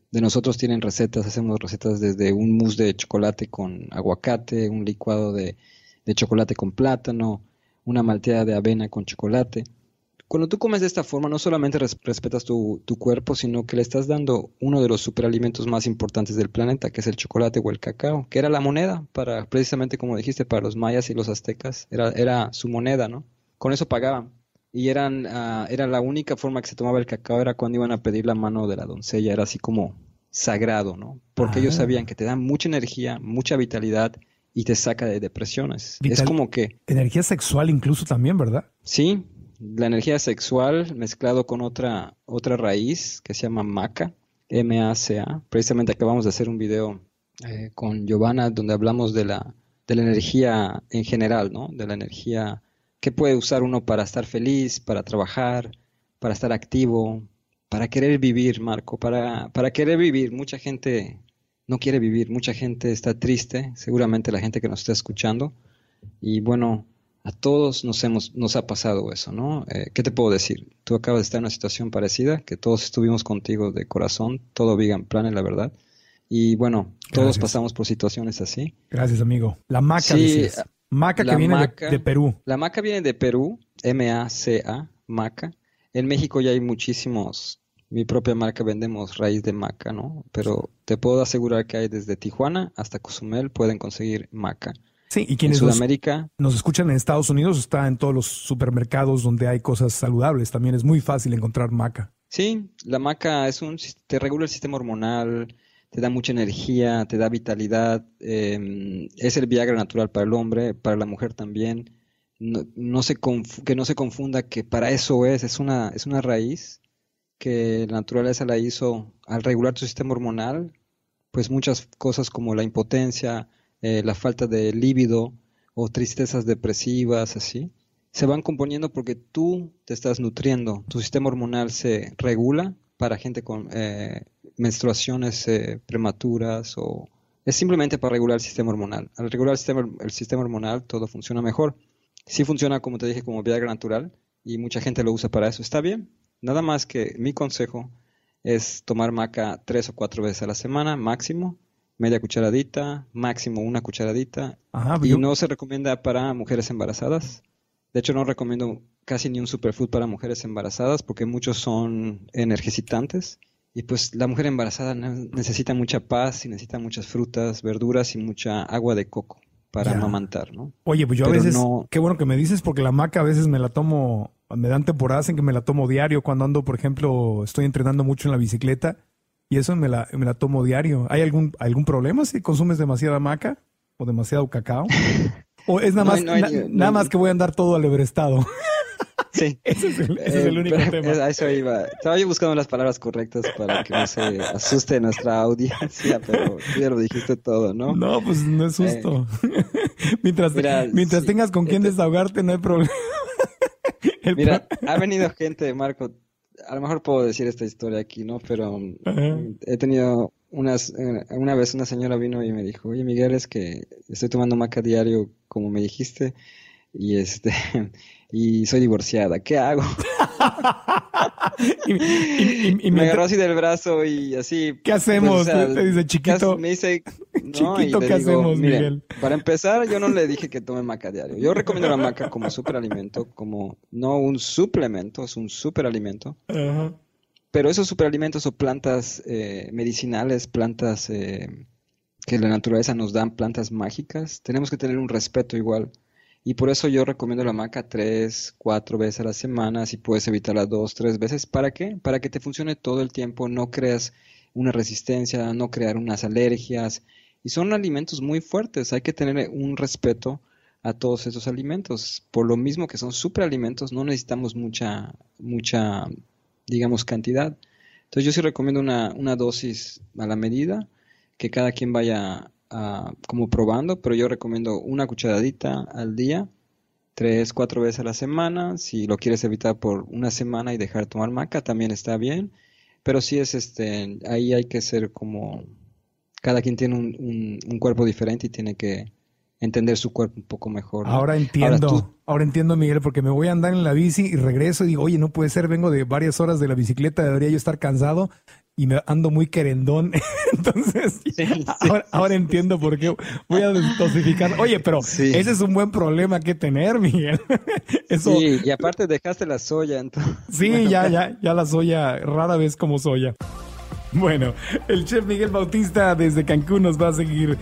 [SPEAKER 5] de nosotros tienen recetas. Hacemos recetas desde un mousse de chocolate con aguacate, un licuado de, chocolate con plátano, una malteada de avena con chocolate. Cuando tú comes de esta forma, no solamente respetas tu, cuerpo, sino que le estás dando uno de los superalimentos más importantes del planeta, que es el chocolate o el cacao, que era la moneda para, precisamente como dijiste, para los mayas y los aztecas, era, era su moneda, ¿no? Con eso pagaban. Y eran, uh, era la única forma que se tomaba el cacao, era cuando iban a pedir la mano de la doncella, era así como sagrado, ¿no? Porque ellos ah. sabían que te da mucha energía, mucha vitalidad y te saca de depresiones. es como que...
[SPEAKER 3] Energía sexual incluso también, ¿verdad?
[SPEAKER 5] Sí, la energía sexual mezclado con otra, otra raíz que se llama maca, M-A-C-A. Precisamente acabamos de hacer un video eh, con Giovanna donde hablamos de la, de la energía en general, ¿no? De la energía ¿Qué puede usar uno para estar feliz, para trabajar, para estar activo, para querer vivir, Marco? Para, para querer vivir. Mucha gente no quiere vivir, mucha gente está triste, seguramente la gente que nos está escuchando. Y bueno, a todos nos, hemos, nos ha pasado eso, ¿no? Eh, ¿Qué te puedo decir? Tú acabas de estar en una situación parecida, que todos estuvimos contigo de corazón, todo vegan plan, la verdad. Y bueno, todos pasamos por situaciones así.
[SPEAKER 3] Gracias, amigo. La maca, sí, Maca que viene de, Perú.
[SPEAKER 5] La maca viene de Perú, M-A-C-A, maca. En México ya hay muchísimos. Mi propia marca vendemos raíz de maca, ¿no? Pero te puedo asegurar que hay desde Tijuana hasta Cozumel pueden conseguir maca.
[SPEAKER 3] Sí, y quienes en Sudamérica nos, escuchan en Estados Unidos está en todos los supermercados donde hay cosas saludables. También es muy fácil encontrar maca.
[SPEAKER 5] Sí, la maca es un te regula el sistema hormonal, te da mucha energía, te da vitalidad, em, es el Viagra natural para el hombre, para la mujer también. No, se que no se confunda que para eso es, es una, es una raíz que la naturaleza la hizo al regular tu sistema hormonal, pues muchas cosas como la impotencia, eh, la falta de líbido o tristezas depresivas, así, se van componiendo porque tú te estás nutriendo, tu sistema hormonal se regula para gente con eh, menstruaciones eh, prematuras o es simplemente para regular el sistema hormonal. Al regular el sistema, el sistema hormonal todo funciona mejor. Sí funciona, como te dije, como Viagra natural y mucha gente lo usa para eso. Está bien. Nada más que mi consejo es tomar maca tres o cuatro veces a la semana, máximo, media cucharadita, máximo una cucharadita. y no se recomienda para mujeres embarazadas. De hecho, no recomiendo casi ni un superfood para mujeres embarazadas porque muchos son energicitantes y pues la mujer embarazada necesita mucha paz y necesita muchas frutas, verduras y mucha agua de coco para amamantar, ¿no?
[SPEAKER 3] Oye, pues yo a veces, qué bueno que me dices porque la maca a veces me la tomo, me dan temporadas en que me la tomo diario cuando ando, por ejemplo, estoy entrenando mucho en la bicicleta y eso me la, me la tomo diario. ¿Hay algún, algún problema si consumes demasiada maca o demasiado cacao? <laughs> ¿O es nada más, nada más que voy a andar todo alebrestado?
[SPEAKER 5] Sí. <laughs>
[SPEAKER 3] Ese es el, único eh, <laughs> tema.
[SPEAKER 5] A eso iba. Estaba yo buscando las palabras correctas para que no se asuste nuestra audiencia, pero tú ya lo dijiste todo, ¿no?
[SPEAKER 3] No, pues no es justo. Eh, <laughs> mientras mientras tengas con quién desahogarte, no hay problema.
[SPEAKER 5] mira, ha venido gente, Marco. A lo mejor puedo decir esta historia aquí, ¿no? Pero he tenido unas, eh, una vez una señora vino y me dijo, oye Miguel, es que estoy tomando maca diario, como me dijiste, y este <laughs> y soy divorciada, ¿qué hago? <laughs> y, <laughs> me agarró así del brazo y así.
[SPEAKER 3] ¿Qué hacemos? Pues, te dice chiquito.
[SPEAKER 5] Me dice,
[SPEAKER 3] chiquito, ¿qué hacemos, Miguel?
[SPEAKER 5] Para empezar, yo no le dije que tome maca diario. Yo recomiendo la maca como superalimento, como no un suplemento, es un superalimento. Pero esos superalimentos o plantas eh, medicinales, plantas eh, que la naturaleza nos da, plantas mágicas, tenemos que tener un respeto igual Y por eso yo recomiendo la maca tres, cuatro veces a la semana, si puedes evitarla dos, tres veces. ¿Para qué? Para que te funcione todo el tiempo, no creas una resistencia, no crear unas alergias. Y son alimentos muy fuertes, hay que tener un respeto a todos esos alimentos. Por lo mismo que son superalimentos, no necesitamos mucha, mucha, digamos, cantidad. Entonces yo sí recomiendo una, una dosis a la medida, que cada quien vaya a, como probando, pero yo recomiendo una cucharadita al día, tres, cuatro veces a la semana. Si lo quieres evitar por una semana y dejar de tomar maca, también está bien. Pero sí es este, ahí hay que ser como, cada quien tiene un, un, cuerpo diferente y tiene que entender su cuerpo un poco mejor.
[SPEAKER 3] Ahora entiendo, ahora, entiendo Miguel, porque me voy a andar en la bici y regreso y digo, oye, no puede ser, vengo de varias horas de la bicicleta, debería yo estar cansado y me ando muy querendón. <laughs> Entonces, Ahora, entiendo por qué voy a dosificar. Oye, pero ese es un buen problema que tener, Miguel. <laughs>
[SPEAKER 5] Eso... Sí, y aparte dejaste la soya. Entonces...
[SPEAKER 3] Sí, <laughs> ya, ya, ya la soya, rara vez como soya. Bueno, el chef Miguel Bautista desde Cancún nos va a seguir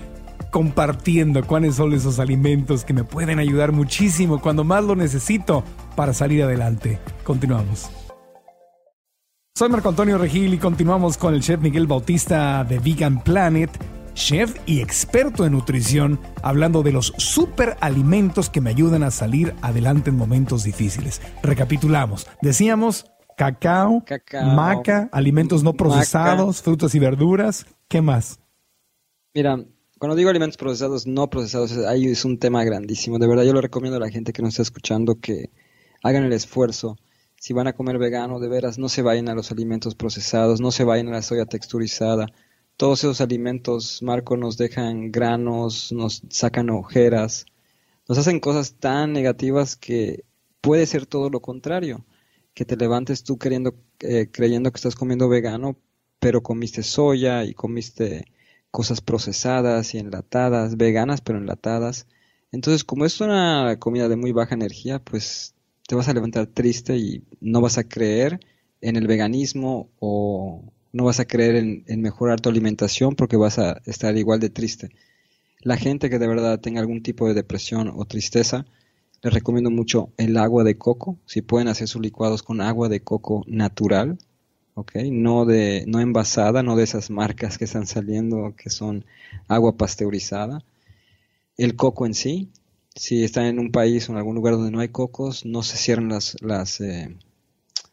[SPEAKER 3] compartiendo cuáles son esos alimentos que me pueden ayudar muchísimo cuando más lo necesito para salir adelante. Continuamos. Soy Marco Antonio Regil y continuamos con el chef Miguel Bautista de Vegan Planet, chef y experto en nutrición, hablando de los superalimentos que me ayudan a salir adelante en momentos difíciles. Recapitulamos. Decíamos cacao, maca, alimentos no procesados, frutas y verduras. ¿Qué más?
[SPEAKER 5] Mira, cuando digo alimentos procesados, no procesados, ahí es un tema grandísimo. De verdad, yo lo recomiendo a la gente que nos está escuchando que hagan el esfuerzo. Si van a comer vegano, de veras, no se vayan a los alimentos procesados, no se vayan a la soya texturizada. Todos esos alimentos, Marco, nos dejan granos, nos sacan ojeras, nos hacen cosas tan negativas que puede ser todo lo contrario. Que te levantes tú queriendo, eh, creyendo que estás comiendo vegano, pero comiste soya y comiste cosas procesadas y enlatadas, veganas pero enlatadas. Entonces, como es una comida de muy baja energía, pues te vas a levantar triste y no vas a creer en el veganismo o no vas a creer en, mejorar tu alimentación porque vas a estar igual de triste. La gente que de verdad tenga algún tipo de depresión o tristeza, les recomiendo mucho el agua de coco. Si pueden hacer sus licuados con agua de coco natural, no, de, no envasada, no de esas marcas que están saliendo que son agua pasteurizada. El coco en sí, si están en un país o en algún lugar donde no hay cocos, no se cierran las, las, eh,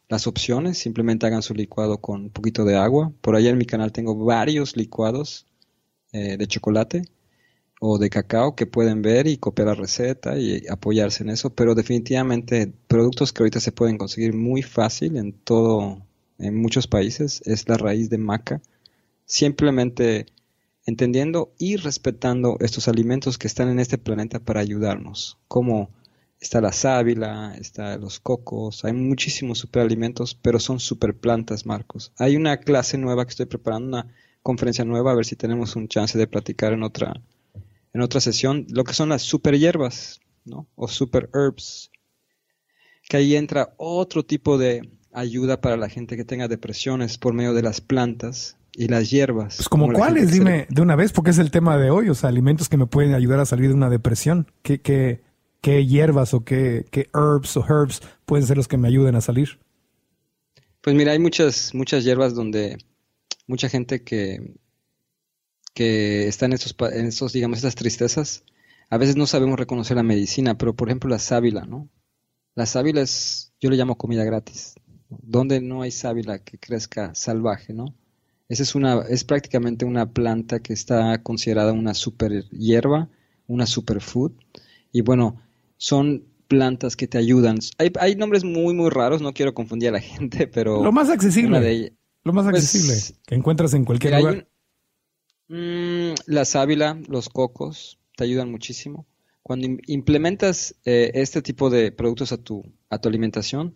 [SPEAKER 5] las opciones, simplemente hagan su licuado con un poquito de agua. Por allá en mi canal tengo varios licuados eh, de chocolate o de cacao que pueden ver y copiar la receta y apoyarse en eso, pero definitivamente productos que ahorita se pueden conseguir muy fácil en todo en muchos países es la raíz de maca, simplemente entendiendo y respetando estos alimentos que están en este planeta para ayudarnos, como está la sábila, está los cocos, hay muchísimos superalimentos, pero son superplantas, Marcos. Hay una clase nueva que estoy preparando, una conferencia nueva, a ver si tenemos un chance de platicar en otra, en otra sesión, lo que son las super hierbas, ¿no? O super herbs, que ahí entra otro tipo de, ayuda para la gente que tenga depresiones por medio de las plantas y las hierbas.
[SPEAKER 3] Pues como, cuáles, dime de una vez, porque es el tema de hoy, o sea, alimentos que me pueden ayudar a salir de una depresión. ¿Qué, qué, qué hierbas o qué, qué herbs o herbs pueden ser los que me ayuden a salir?
[SPEAKER 5] Pues mira, hay muchas, muchas hierbas donde mucha gente que, que está en estos, en estos, digamos, estas tristezas, a veces no sabemos reconocer la medicina, pero por ejemplo la sábila, ¿no? La sábila es, yo le llamo comida gratis donde no hay sábila que crezca salvaje, ¿no? Esa es una, es prácticamente una planta que está considerada una super hierba, una superfood. Y bueno, son plantas que te ayudan. Hay, nombres muy, muy raros, no quiero confundir a la <laughs> gente, pero...
[SPEAKER 3] Lo más accesible. lo más pues, accesible que encuentras en cualquier lugar.
[SPEAKER 5] Mm, la sábila, los cocos, te ayudan muchísimo. Cuando implementas eh, este tipo de productos a tu, a tu alimentación,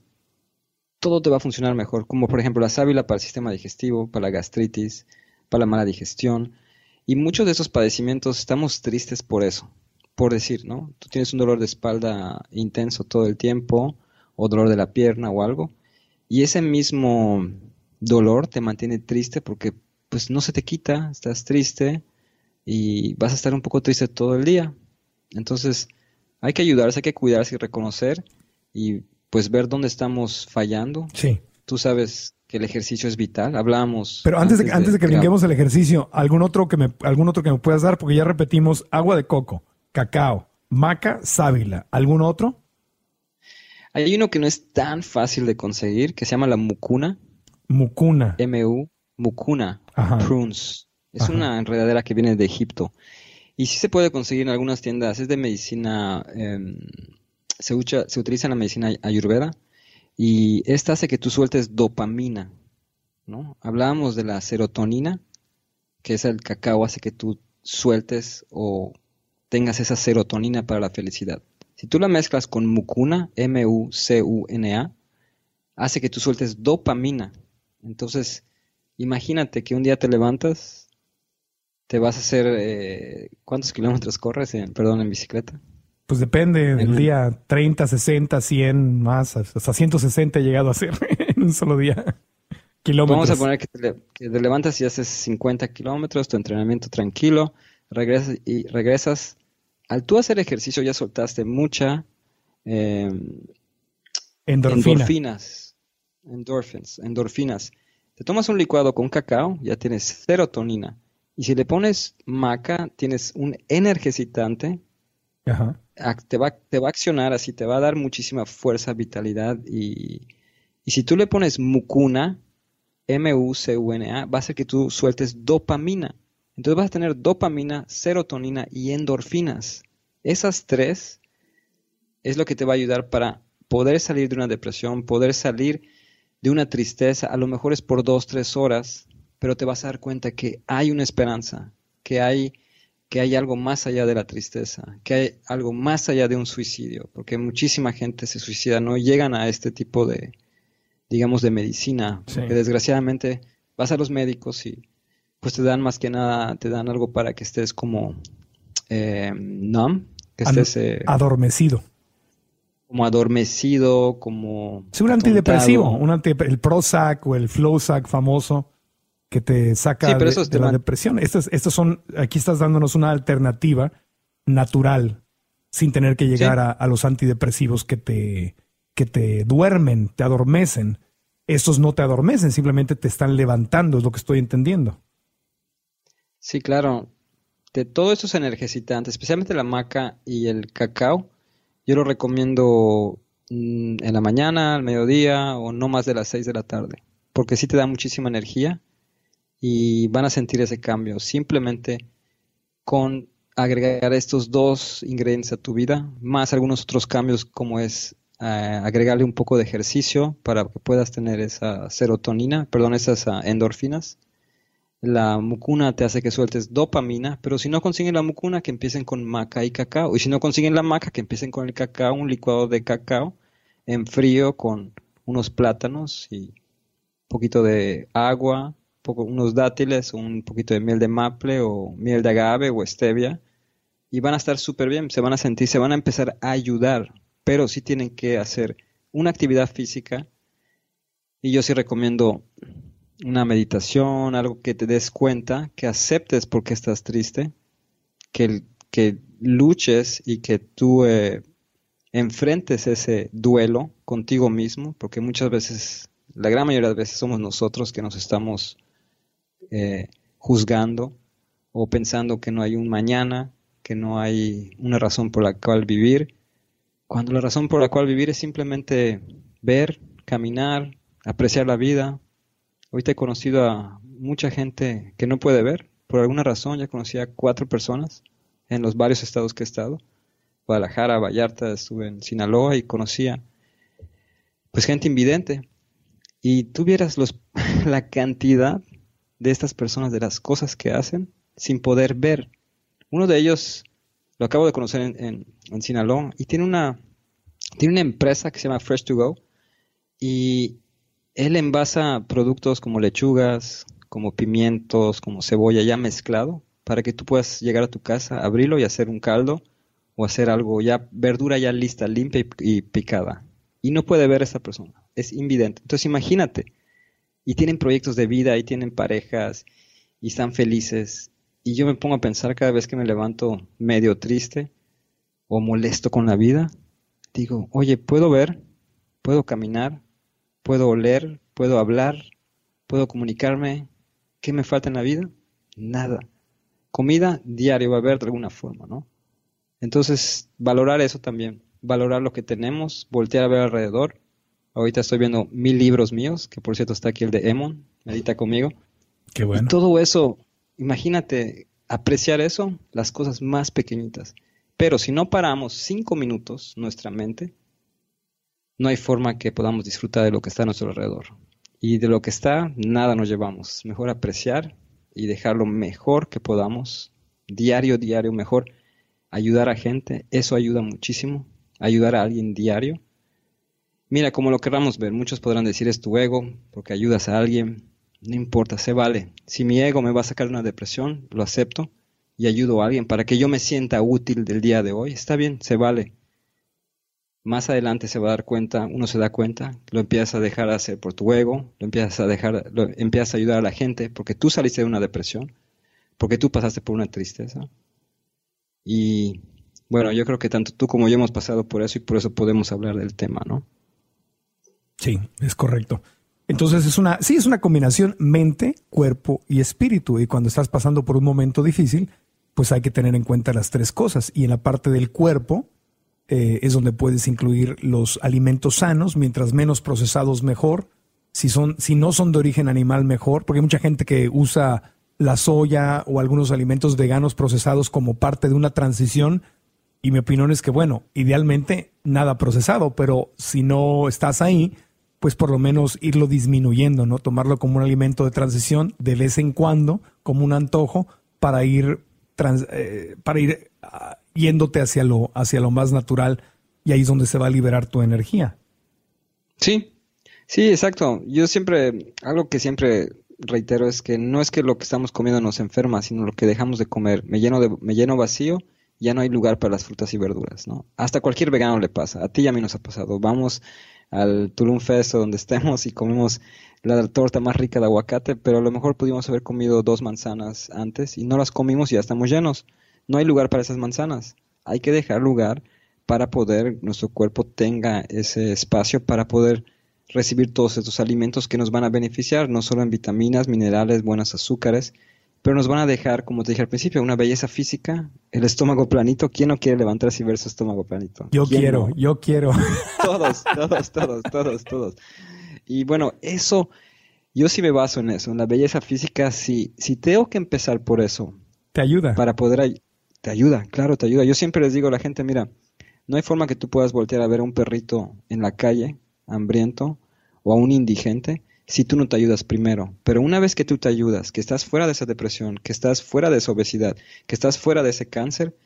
[SPEAKER 5] todo te va a funcionar mejor, como por ejemplo la sábila para el sistema digestivo, para la gastritis, para la mala digestión. Y muchos de esos padecimientos estamos tristes por eso, por decir, ¿no? Tú tienes un dolor de espalda intenso todo el tiempo, o dolor de la pierna o algo, y ese mismo dolor te mantiene triste porque pues no se te quita, estás triste y vas a estar un poco triste todo el día. Entonces, hay que ayudarse, hay que cuidarse y reconocer y pues ver dónde estamos fallando.
[SPEAKER 3] Sí.
[SPEAKER 5] Tú sabes que el ejercicio es vital. Hablábamos.
[SPEAKER 3] Pero antes, de, antes de que brinquemos el ejercicio, ¿algún otro, que me, ¿algún otro que me puedas dar? Porque ya repetimos agua de coco, cacao, maca, sábila. ¿Algún otro?
[SPEAKER 5] Hay uno que no es tan fácil de conseguir, que se llama la mucuna.
[SPEAKER 3] Mucuna.
[SPEAKER 5] M-U, mucuna. Prunes. Es una enredadera que viene de Egipto. Y sí se puede conseguir en algunas tiendas. Es de medicina. Em, se, utiliza en la medicina ayurveda. Y esta hace que tú sueltes dopamina. ¿no? Hablábamos de la serotonina, que es el cacao, hace que tú sueltes o tengas esa serotonina para la felicidad. Si tú la mezclas con mucuna, M-U-C-U-N-A, hace que tú sueltes dopamina. Entonces, imagínate que un día te levantas, te vas a hacer, eh, ¿cuántos kilómetros corres, en, perdón, en bicicleta?
[SPEAKER 3] Pues depende del día, 30, 60, 100, más, hasta 160 he llegado a hacer <laughs> en un solo día. Kilómetros.
[SPEAKER 5] Vamos a poner que te, levantas y haces 50 kilómetros, tu entrenamiento tranquilo, regresas y regresas. Al tú hacer ejercicio ya soltaste mucha eh, endorfinas, endorphins, endorfinas. Te tomas un licuado con cacao, ya tienes serotonina. Y si le pones maca, tienes un energizante Ajá te va, te va a accionar así, te va a dar muchísima fuerza, vitalidad y, y si tú le pones mucuna, M-U-C-U-N-A, va a hacer que tú sueltes dopamina. Entonces vas a tener dopamina, serotonina y endorfinas. Esas tres es lo que te va a ayudar para poder salir de una depresión, poder salir de una tristeza. A lo mejor es por dos, tres horas, pero te vas a dar cuenta que hay una esperanza, que hay que hay algo más allá de la tristeza, que hay algo más allá de un suicidio, porque muchísima gente se suicida, no llegan a este tipo de, digamos, de medicina, que desgraciadamente vas a los médicos y pues te dan más que nada, te dan algo para que estés como eh, numb, que estés...
[SPEAKER 3] Eh, adormecido.
[SPEAKER 5] Como adormecido, como...
[SPEAKER 3] Sí, un antidepresivo, un el Prozac o el Flowzac famoso que te saca de, la depresión. Estas, estas son, aquí estás dándonos una alternativa natural, sin tener que llegar a, los antidepresivos que te, que te duermen, te adormecen. Estos no te adormecen, simplemente te están levantando, es lo que estoy entendiendo.
[SPEAKER 5] Sí, claro. De todos estos energizantes, especialmente la maca y el cacao, yo lo recomiendo mm, en la mañana, al mediodía o no más de las 6 de la tarde, porque sí te da muchísima energía y van a sentir ese cambio simplemente con agregar estos dos ingredientes a tu vida, más algunos otros cambios como es eh, agregarle un poco de ejercicio para que puedas tener esa serotonina, perdón, esas ah, endorfinas. La mucuna te hace que sueltes dopamina, pero si no consiguen la mucuna, que empiecen con maca y cacao. Y si no consiguen la maca, que empiecen con el cacao, un licuado de cacao en frío con unos plátanos y un poquito de agua, unos dátiles, un poquito de miel de maple o miel de agave o stevia y van a estar súper bien, se van a sentir, se van a empezar a ayudar, pero sí tienen que hacer una actividad física. Y yo sí recomiendo una meditación, algo que te des cuenta, que aceptes porque estás triste, que, que luches y que tú eh, enfrentes ese duelo contigo mismo, porque muchas veces, la gran mayoría de veces somos nosotros que nos estamos eh, juzgando o pensando que no hay un mañana, que no hay una razón por la cual vivir, cuando la razón por la cual vivir es simplemente ver, caminar, apreciar la vida. Ahorita he conocido a mucha gente que no puede ver, por alguna razón, ya conocí a cuatro personas en los varios estados que he estado. Guadalajara, Vallarta, estuve en Sinaloa y conocía pues gente invidente. Y tú vieras los, <laughs> la cantidad de estas personas, de las cosas que hacen, sin poder ver. Uno de ellos lo acabo de conocer en, en, Sinaloa y tiene una, tiene una empresa que se llama Fresh to Go y él envasa productos como lechugas, como pimientos, como cebolla ya mezclado para que tú puedas llegar a tu casa, abrirlo y hacer un caldo o hacer algo ya, verdura ya lista, limpia y, y picada. Y no puede ver a esa persona, es invidente. Entonces imagínate, y tienen proyectos de vida y tienen parejas y están felices. Y yo me pongo a pensar cada vez que me levanto medio triste, o molesto con la vida, digo, oye, puedo ver, puedo caminar, puedo oler, puedo hablar, puedo comunicarme, ¿qué me falta en la vida? Nada. Comida diario va a haber de alguna forma, ¿no? Entonces, valorar eso también, valorar lo que tenemos, voltear a ver alrededor. Ahorita estoy viendo mil libros míos, que por cierto está aquí el de Emon, medita conmigo.
[SPEAKER 3] Qué bueno.
[SPEAKER 5] Y todo eso, imagínate apreciar eso, las cosas más pequeñitas. Pero si no paramos cinco minutos nuestra mente, no hay forma que podamos disfrutar de lo que está a nuestro alrededor. Y de lo que está, nada nos llevamos. Mejor apreciar y dejar lo mejor que podamos, diario, diario, mejor ayudar a gente, eso ayuda muchísimo, ayudar a alguien diario. Mira, como lo querramos ver, muchos podrán decir es tu ego, porque ayudas a alguien, no importa, se vale. Si mi ego me va a sacar una depresión, lo acepto y ayudo a alguien para que yo me sienta útil del día de hoy, está bien, se vale. Más adelante se va a dar cuenta, uno se da cuenta, lo empiezas a dejar hacer por tu ego, lo empiezas a dejar, lo empiezas a ayudar a la gente porque tú saliste de una depresión, porque tú pasaste por una tristeza. Y bueno, yo creo que tanto tú como yo hemos pasado por eso y por eso podemos hablar del tema, ¿no?
[SPEAKER 3] Sí, es correcto. Entonces es una, sí, es una combinación mente, cuerpo y espíritu. Y cuando estás pasando por un momento difícil, pues hay que tener en cuenta las tres cosas. Y en la parte del cuerpo eh, es donde puedes incluir los alimentos sanos, mientras menos procesados mejor. Si son, si no son de origen animal mejor, porque hay mucha gente que usa la soya o algunos alimentos veganos procesados como parte de una transición. Y mi opinión es que, bueno, idealmente nada procesado, pero si no estás ahí, pues por lo menos irlo disminuyendo, ¿no? Tomarlo como un alimento de transición de vez en cuando, como un antojo, para ir, eh, para ir uh, yéndote hacia lo, hacia lo más natural y ahí es donde se va a liberar tu energía.
[SPEAKER 5] Sí, sí, exacto. Yo siempre, algo que siempre reitero es que no es que lo que estamos comiendo nos enferma, sino lo que dejamos de comer. Me lleno, me lleno vacío, ya no hay lugar para las frutas y verduras, ¿no? Hasta cualquier vegano le pasa. A ti y a mí nos ha pasado. Vamos al Tulum Fest o donde estemos y comemos la torta más rica de aguacate, pero a lo mejor pudimos haber comido dos manzanas antes y no las comimos y ya estamos llenos. No hay lugar para esas manzanas. Hay que dejar lugar para poder, nuestro cuerpo tenga ese espacio para poder recibir todos estos alimentos que nos van a beneficiar, no solo en vitaminas, minerales, buenos azúcares, pero nos van a dejar, como te dije al principio, una belleza física, el estómago planito. ¿Quién no quiere levantarse y ver su estómago planito?
[SPEAKER 3] Yo quiero,
[SPEAKER 5] no?
[SPEAKER 3] yo quiero. <laughs>
[SPEAKER 5] Todos, todos, todos, todos, todos. Y bueno, eso, yo sí me baso en eso, en la belleza física. Si, si tengo que empezar por eso.
[SPEAKER 3] Te ayuda.
[SPEAKER 5] Para poder, te ayuda, claro, te ayuda. Yo siempre les digo a la gente, mira, no hay forma que tú puedas voltear a ver a un perrito en la calle, hambriento, o a un indigente, si tú no te ayudas primero. Pero una vez que tú te ayudas, que estás fuera de esa depresión, que estás fuera de esa obesidad, que estás fuera de ese cáncer,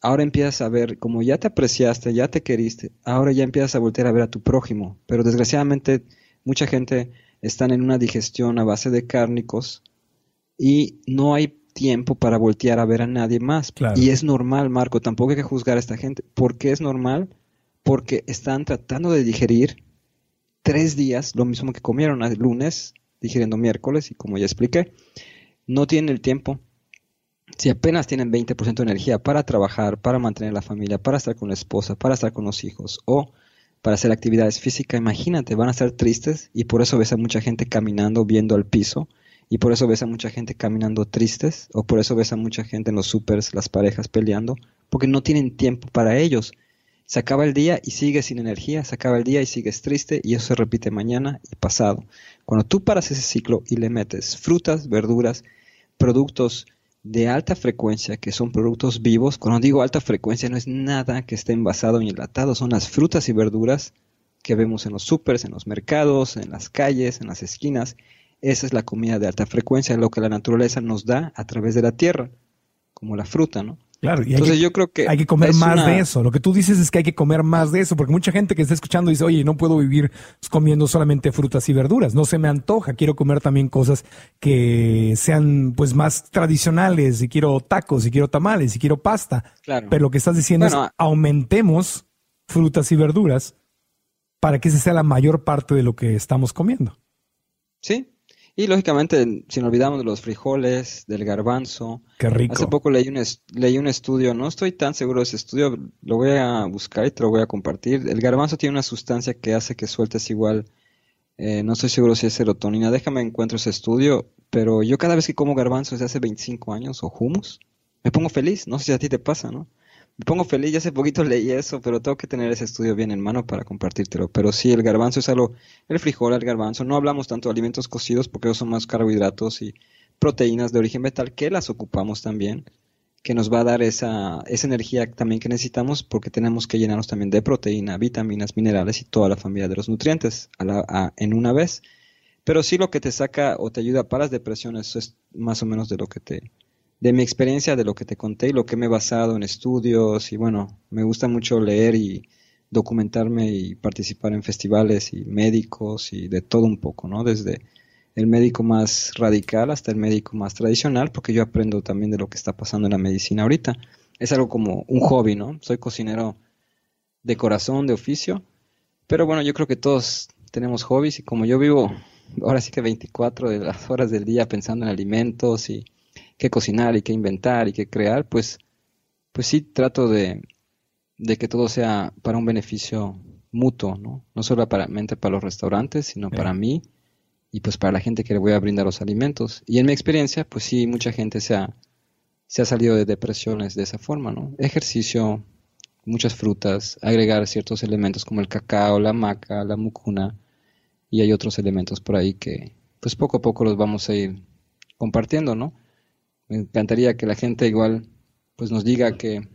[SPEAKER 5] ahora empiezas a ver, como ya te apreciaste, ya te queriste, ahora ya empiezas a voltear a ver a tu prójimo. Pero desgraciadamente mucha gente está en una digestión a base de cárnicos y no hay tiempo para voltear a ver a nadie más.
[SPEAKER 3] Claro.
[SPEAKER 5] Y es normal, Marco, tampoco hay que juzgar a esta gente. ¿Por qué es normal? Porque están tratando de digerir tres días, lo mismo que comieron el lunes, digiriendo miércoles, y como ya expliqué, no tienen el tiempo. Si apenas tienen 20% de energía para trabajar, para mantener la familia, para estar con la esposa, para estar con los hijos o para hacer actividades físicas, imagínate, van a estar tristes y por eso ves a mucha gente caminando viendo al piso y por eso ves a mucha gente caminando tristes o por eso ves a mucha gente en los supers, las parejas peleando, porque no tienen tiempo para ellos. Se acaba el día y sigues sin energía, se acaba el día y sigues triste y eso se repite mañana y pasado. Cuando tú paras ese ciclo y le metes frutas, verduras, productos de alta frecuencia, que son productos vivos, cuando digo alta frecuencia no es nada que esté envasado ni enlatado, son las frutas y verduras que vemos en los supers, en los mercados, en las calles, en las esquinas. Esa es la comida de alta frecuencia, lo que la naturaleza nos da a través de la tierra, como la fruta, ¿no?
[SPEAKER 3] Claro, y
[SPEAKER 5] Entonces
[SPEAKER 3] hay que,
[SPEAKER 5] yo creo que
[SPEAKER 3] hay que comer más
[SPEAKER 5] una-
[SPEAKER 3] de eso. Lo que tú dices es que hay que comer más de eso, porque mucha gente que está escuchando dice, oye, no puedo vivir comiendo solamente frutas y verduras, no se me antoja, quiero comer también cosas que sean pues más tradicionales, y quiero tacos, y quiero tamales, y quiero pasta.
[SPEAKER 5] Claro.
[SPEAKER 3] Pero lo que estás diciendo
[SPEAKER 5] Bueno,
[SPEAKER 3] es aumentemos frutas y verduras para que esa sea la mayor parte de lo que estamos comiendo.
[SPEAKER 5] Sí, Y lógicamente, si no olvidamos de los frijoles, del garbanzo.
[SPEAKER 3] Qué rico.
[SPEAKER 5] Hace poco leí un, leí un estudio, no estoy tan seguro de ese estudio, lo voy a buscar y te lo voy a compartir. El garbanzo tiene una sustancia que hace que sueltes igual, eh, no estoy seguro si es serotonina, déjame encuentro ese estudio, pero yo cada vez que como garbanzo desde hace 25 años o hummus, me pongo feliz, no sé si a ti te pasa, ¿no? Me pongo feliz, ya hace poquito leí eso, pero tengo que tener ese estudio bien en mano para compartírtelo. Pero sí, el garbanzo es algo, el frijol, el garbanzo, no hablamos tanto de alimentos cocidos porque esos son más carbohidratos y proteínas de origen vegetal que las ocupamos también, que nos va a dar esa, esa energía también que necesitamos porque tenemos que llenarnos también de proteína, vitaminas, minerales y toda la familia de los nutrientes en una vez. Pero sí lo que te saca o te ayuda para las depresiones es más o menos de lo que te, de mi experiencia, de lo que te conté y lo que me he basado en estudios y bueno, me gusta mucho leer y documentarme y participar en festivales y médicos y de todo un poco, ¿no? Desde el médico más radical hasta el médico más tradicional, porque yo aprendo también de lo que está pasando en la medicina ahorita. Es algo como un hobby, ¿no? Soy cocinero de corazón, de oficio, pero bueno, yo creo que todos tenemos hobbies y como yo vivo ahora sí que 24 de las horas del día pensando en alimentos y qué cocinar y qué inventar y qué crear, pues, pues sí trato de, de que todo sea para un beneficio mutuo, ¿no? No solamente para los restaurantes, sino para mí y pues para la gente que le voy a brindar los alimentos. Y en mi experiencia, pues sí, mucha gente se ha, se ha salido de depresiones de esa forma, ¿no? Ejercicio, muchas frutas, agregar ciertos elementos como el cacao, la maca, la mucuna, y hay otros elementos por ahí que pues poco a poco los vamos a ir compartiendo, ¿no? Me encantaría que la gente igual pues nos diga qué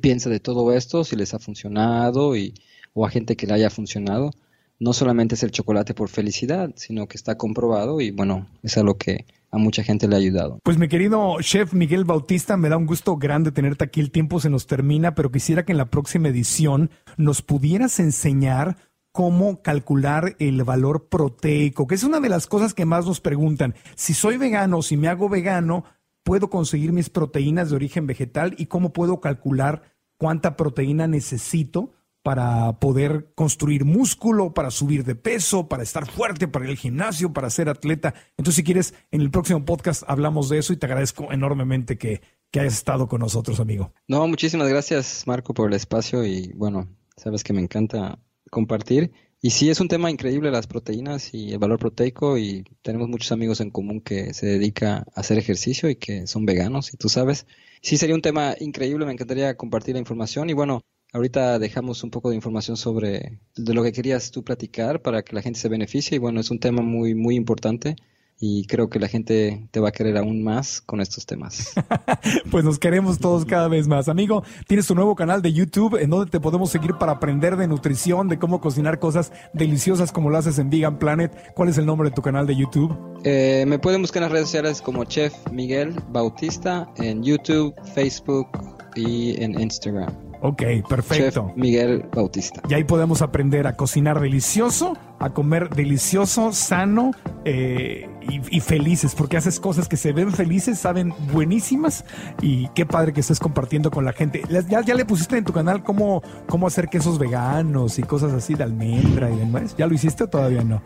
[SPEAKER 5] piensa de todo esto, si les ha funcionado y, o a gente que le haya funcionado. No solamente es el chocolate por felicidad, sino que está comprobado y bueno, es a lo que a mucha gente le ha ayudado.
[SPEAKER 3] Pues mi querido chef Miguel Bautista, me da un gusto grande tenerte aquí. El tiempo se nos termina, pero quisiera que en la próxima edición nos pudieras enseñar cómo calcular el valor proteico, que es una de las cosas que más nos preguntan. Si soy vegano, si me hago vegano, puedo conseguir mis proteínas de origen vegetal y cómo puedo calcular cuánta proteína necesito para poder construir músculo, para subir de peso, para estar fuerte, para ir al gimnasio, para ser atleta. Entonces, si quieres, en el próximo podcast hablamos de eso y te agradezco enormemente que, que hayas estado con nosotros, amigo.
[SPEAKER 5] No, muchísimas gracias, Marco, por el espacio y bueno, sabes que me encanta compartir y sí, es un tema increíble las proteínas y el valor proteico y tenemos muchos amigos en común que se dedican a hacer ejercicio y que son veganos y tú sabes, sí sería un tema increíble, me encantaría compartir la información. Y bueno, ahorita dejamos un poco de información sobre de lo que querías tú platicar para que la gente se beneficie. Y bueno, es un tema muy muy importante y creo que la gente te va a querer aún más con estos temas. <laughs>
[SPEAKER 3] pues nos queremos todos cada vez más. Amigo, tienes tu nuevo canal de YouTube en donde te podemos seguir para aprender de nutrición, de cómo cocinar cosas deliciosas como lo haces en Vegan Planet. ¿Cuál es el nombre de tu canal de YouTube?
[SPEAKER 5] Eh, me pueden buscar en las redes sociales como Chef Miguel Bautista en YouTube, Facebook y en Instagram.
[SPEAKER 3] Ok, perfecto.
[SPEAKER 5] Miguel Bautista.
[SPEAKER 3] Y ahí podemos aprender a cocinar delicioso, a comer delicioso, sano eh, y, felices, porque haces cosas que se ven felices, saben buenísimas y qué padre que estés compartiendo con la gente. ¿Ya, ya le pusiste en tu canal cómo, cómo hacer quesos veganos y cosas así de almendra y demás? ¿Ya lo hiciste o todavía no?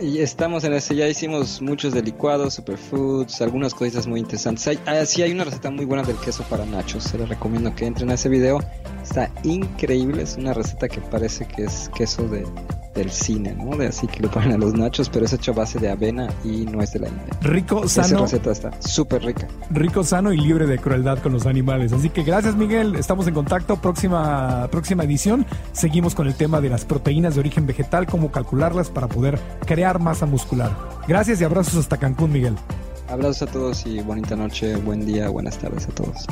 [SPEAKER 5] Y estamos en ese, ya hicimos muchos de licuados, superfoods, algunas cosas muy interesantes. Hay, ah, sí hay una receta muy buena del queso para nachos, se les recomiendo que entren a ese video. Está increíble, es una receta que parece que es queso de, del cine, ¿no? De así que lo ponen a los nachos, pero es hecho a base de avena y no es de la India.
[SPEAKER 3] Rico, sano. Esa
[SPEAKER 5] receta está súper rica.
[SPEAKER 3] Rico, sano y libre de crueldad con los animales. Así que gracias, Miguel. Estamos en contacto. Próxima, próxima edición. Seguimos con el tema de las proteínas de origen vegetal, cómo calcularlas para poder crear masa muscular. Gracias y abrazos hasta Cancún, Miguel.
[SPEAKER 5] Abrazos a todos y bonita noche, buen día, buenas tardes a todos.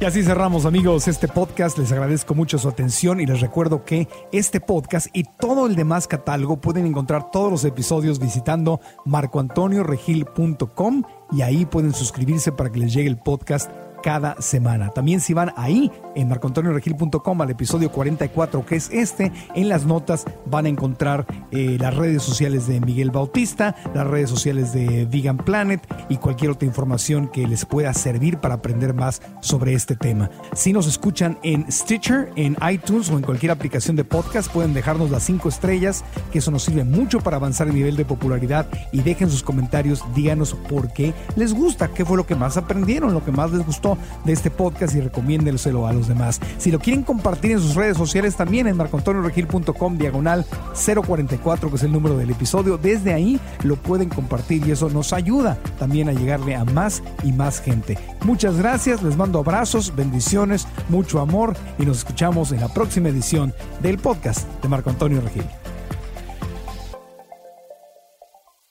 [SPEAKER 3] Y así cerramos amigos este podcast. Les agradezco mucho su atención y les recuerdo que este podcast y todo el demás catálogo pueden encontrar todos los episodios visitando marcoantonioregil.com y ahí pueden suscribirse para que les llegue el podcast cada semana. También si van ahí en marcoantonioregil.com al episodio 44 que es este, en las notas van a encontrar eh, las redes sociales de Miguel Bautista, las redes sociales de Vegan Planet y cualquier otra información que les pueda servir para aprender más sobre este tema. Si nos escuchan en Stitcher, en iTunes o en cualquier aplicación de podcast, pueden dejarnos las cinco estrellas, que eso nos sirve mucho para avanzar el nivel de popularidad y dejen sus comentarios, díganos por qué les gusta, qué fue lo que más aprendieron, lo que más les gustó de este podcast y recomiéndenselo a los demás. Si lo quieren compartir en sus redes sociales también en marcoantonioregil.com diagonal 044 que es el número del episodio, desde ahí lo pueden compartir y eso nos ayuda también a llegarle a más y más gente. Muchas gracias, les mando abrazos, bendiciones, mucho amor y nos escuchamos en la próxima edición del podcast de Marco Antonio Regil.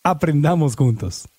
[SPEAKER 3] Aprendamos juntos.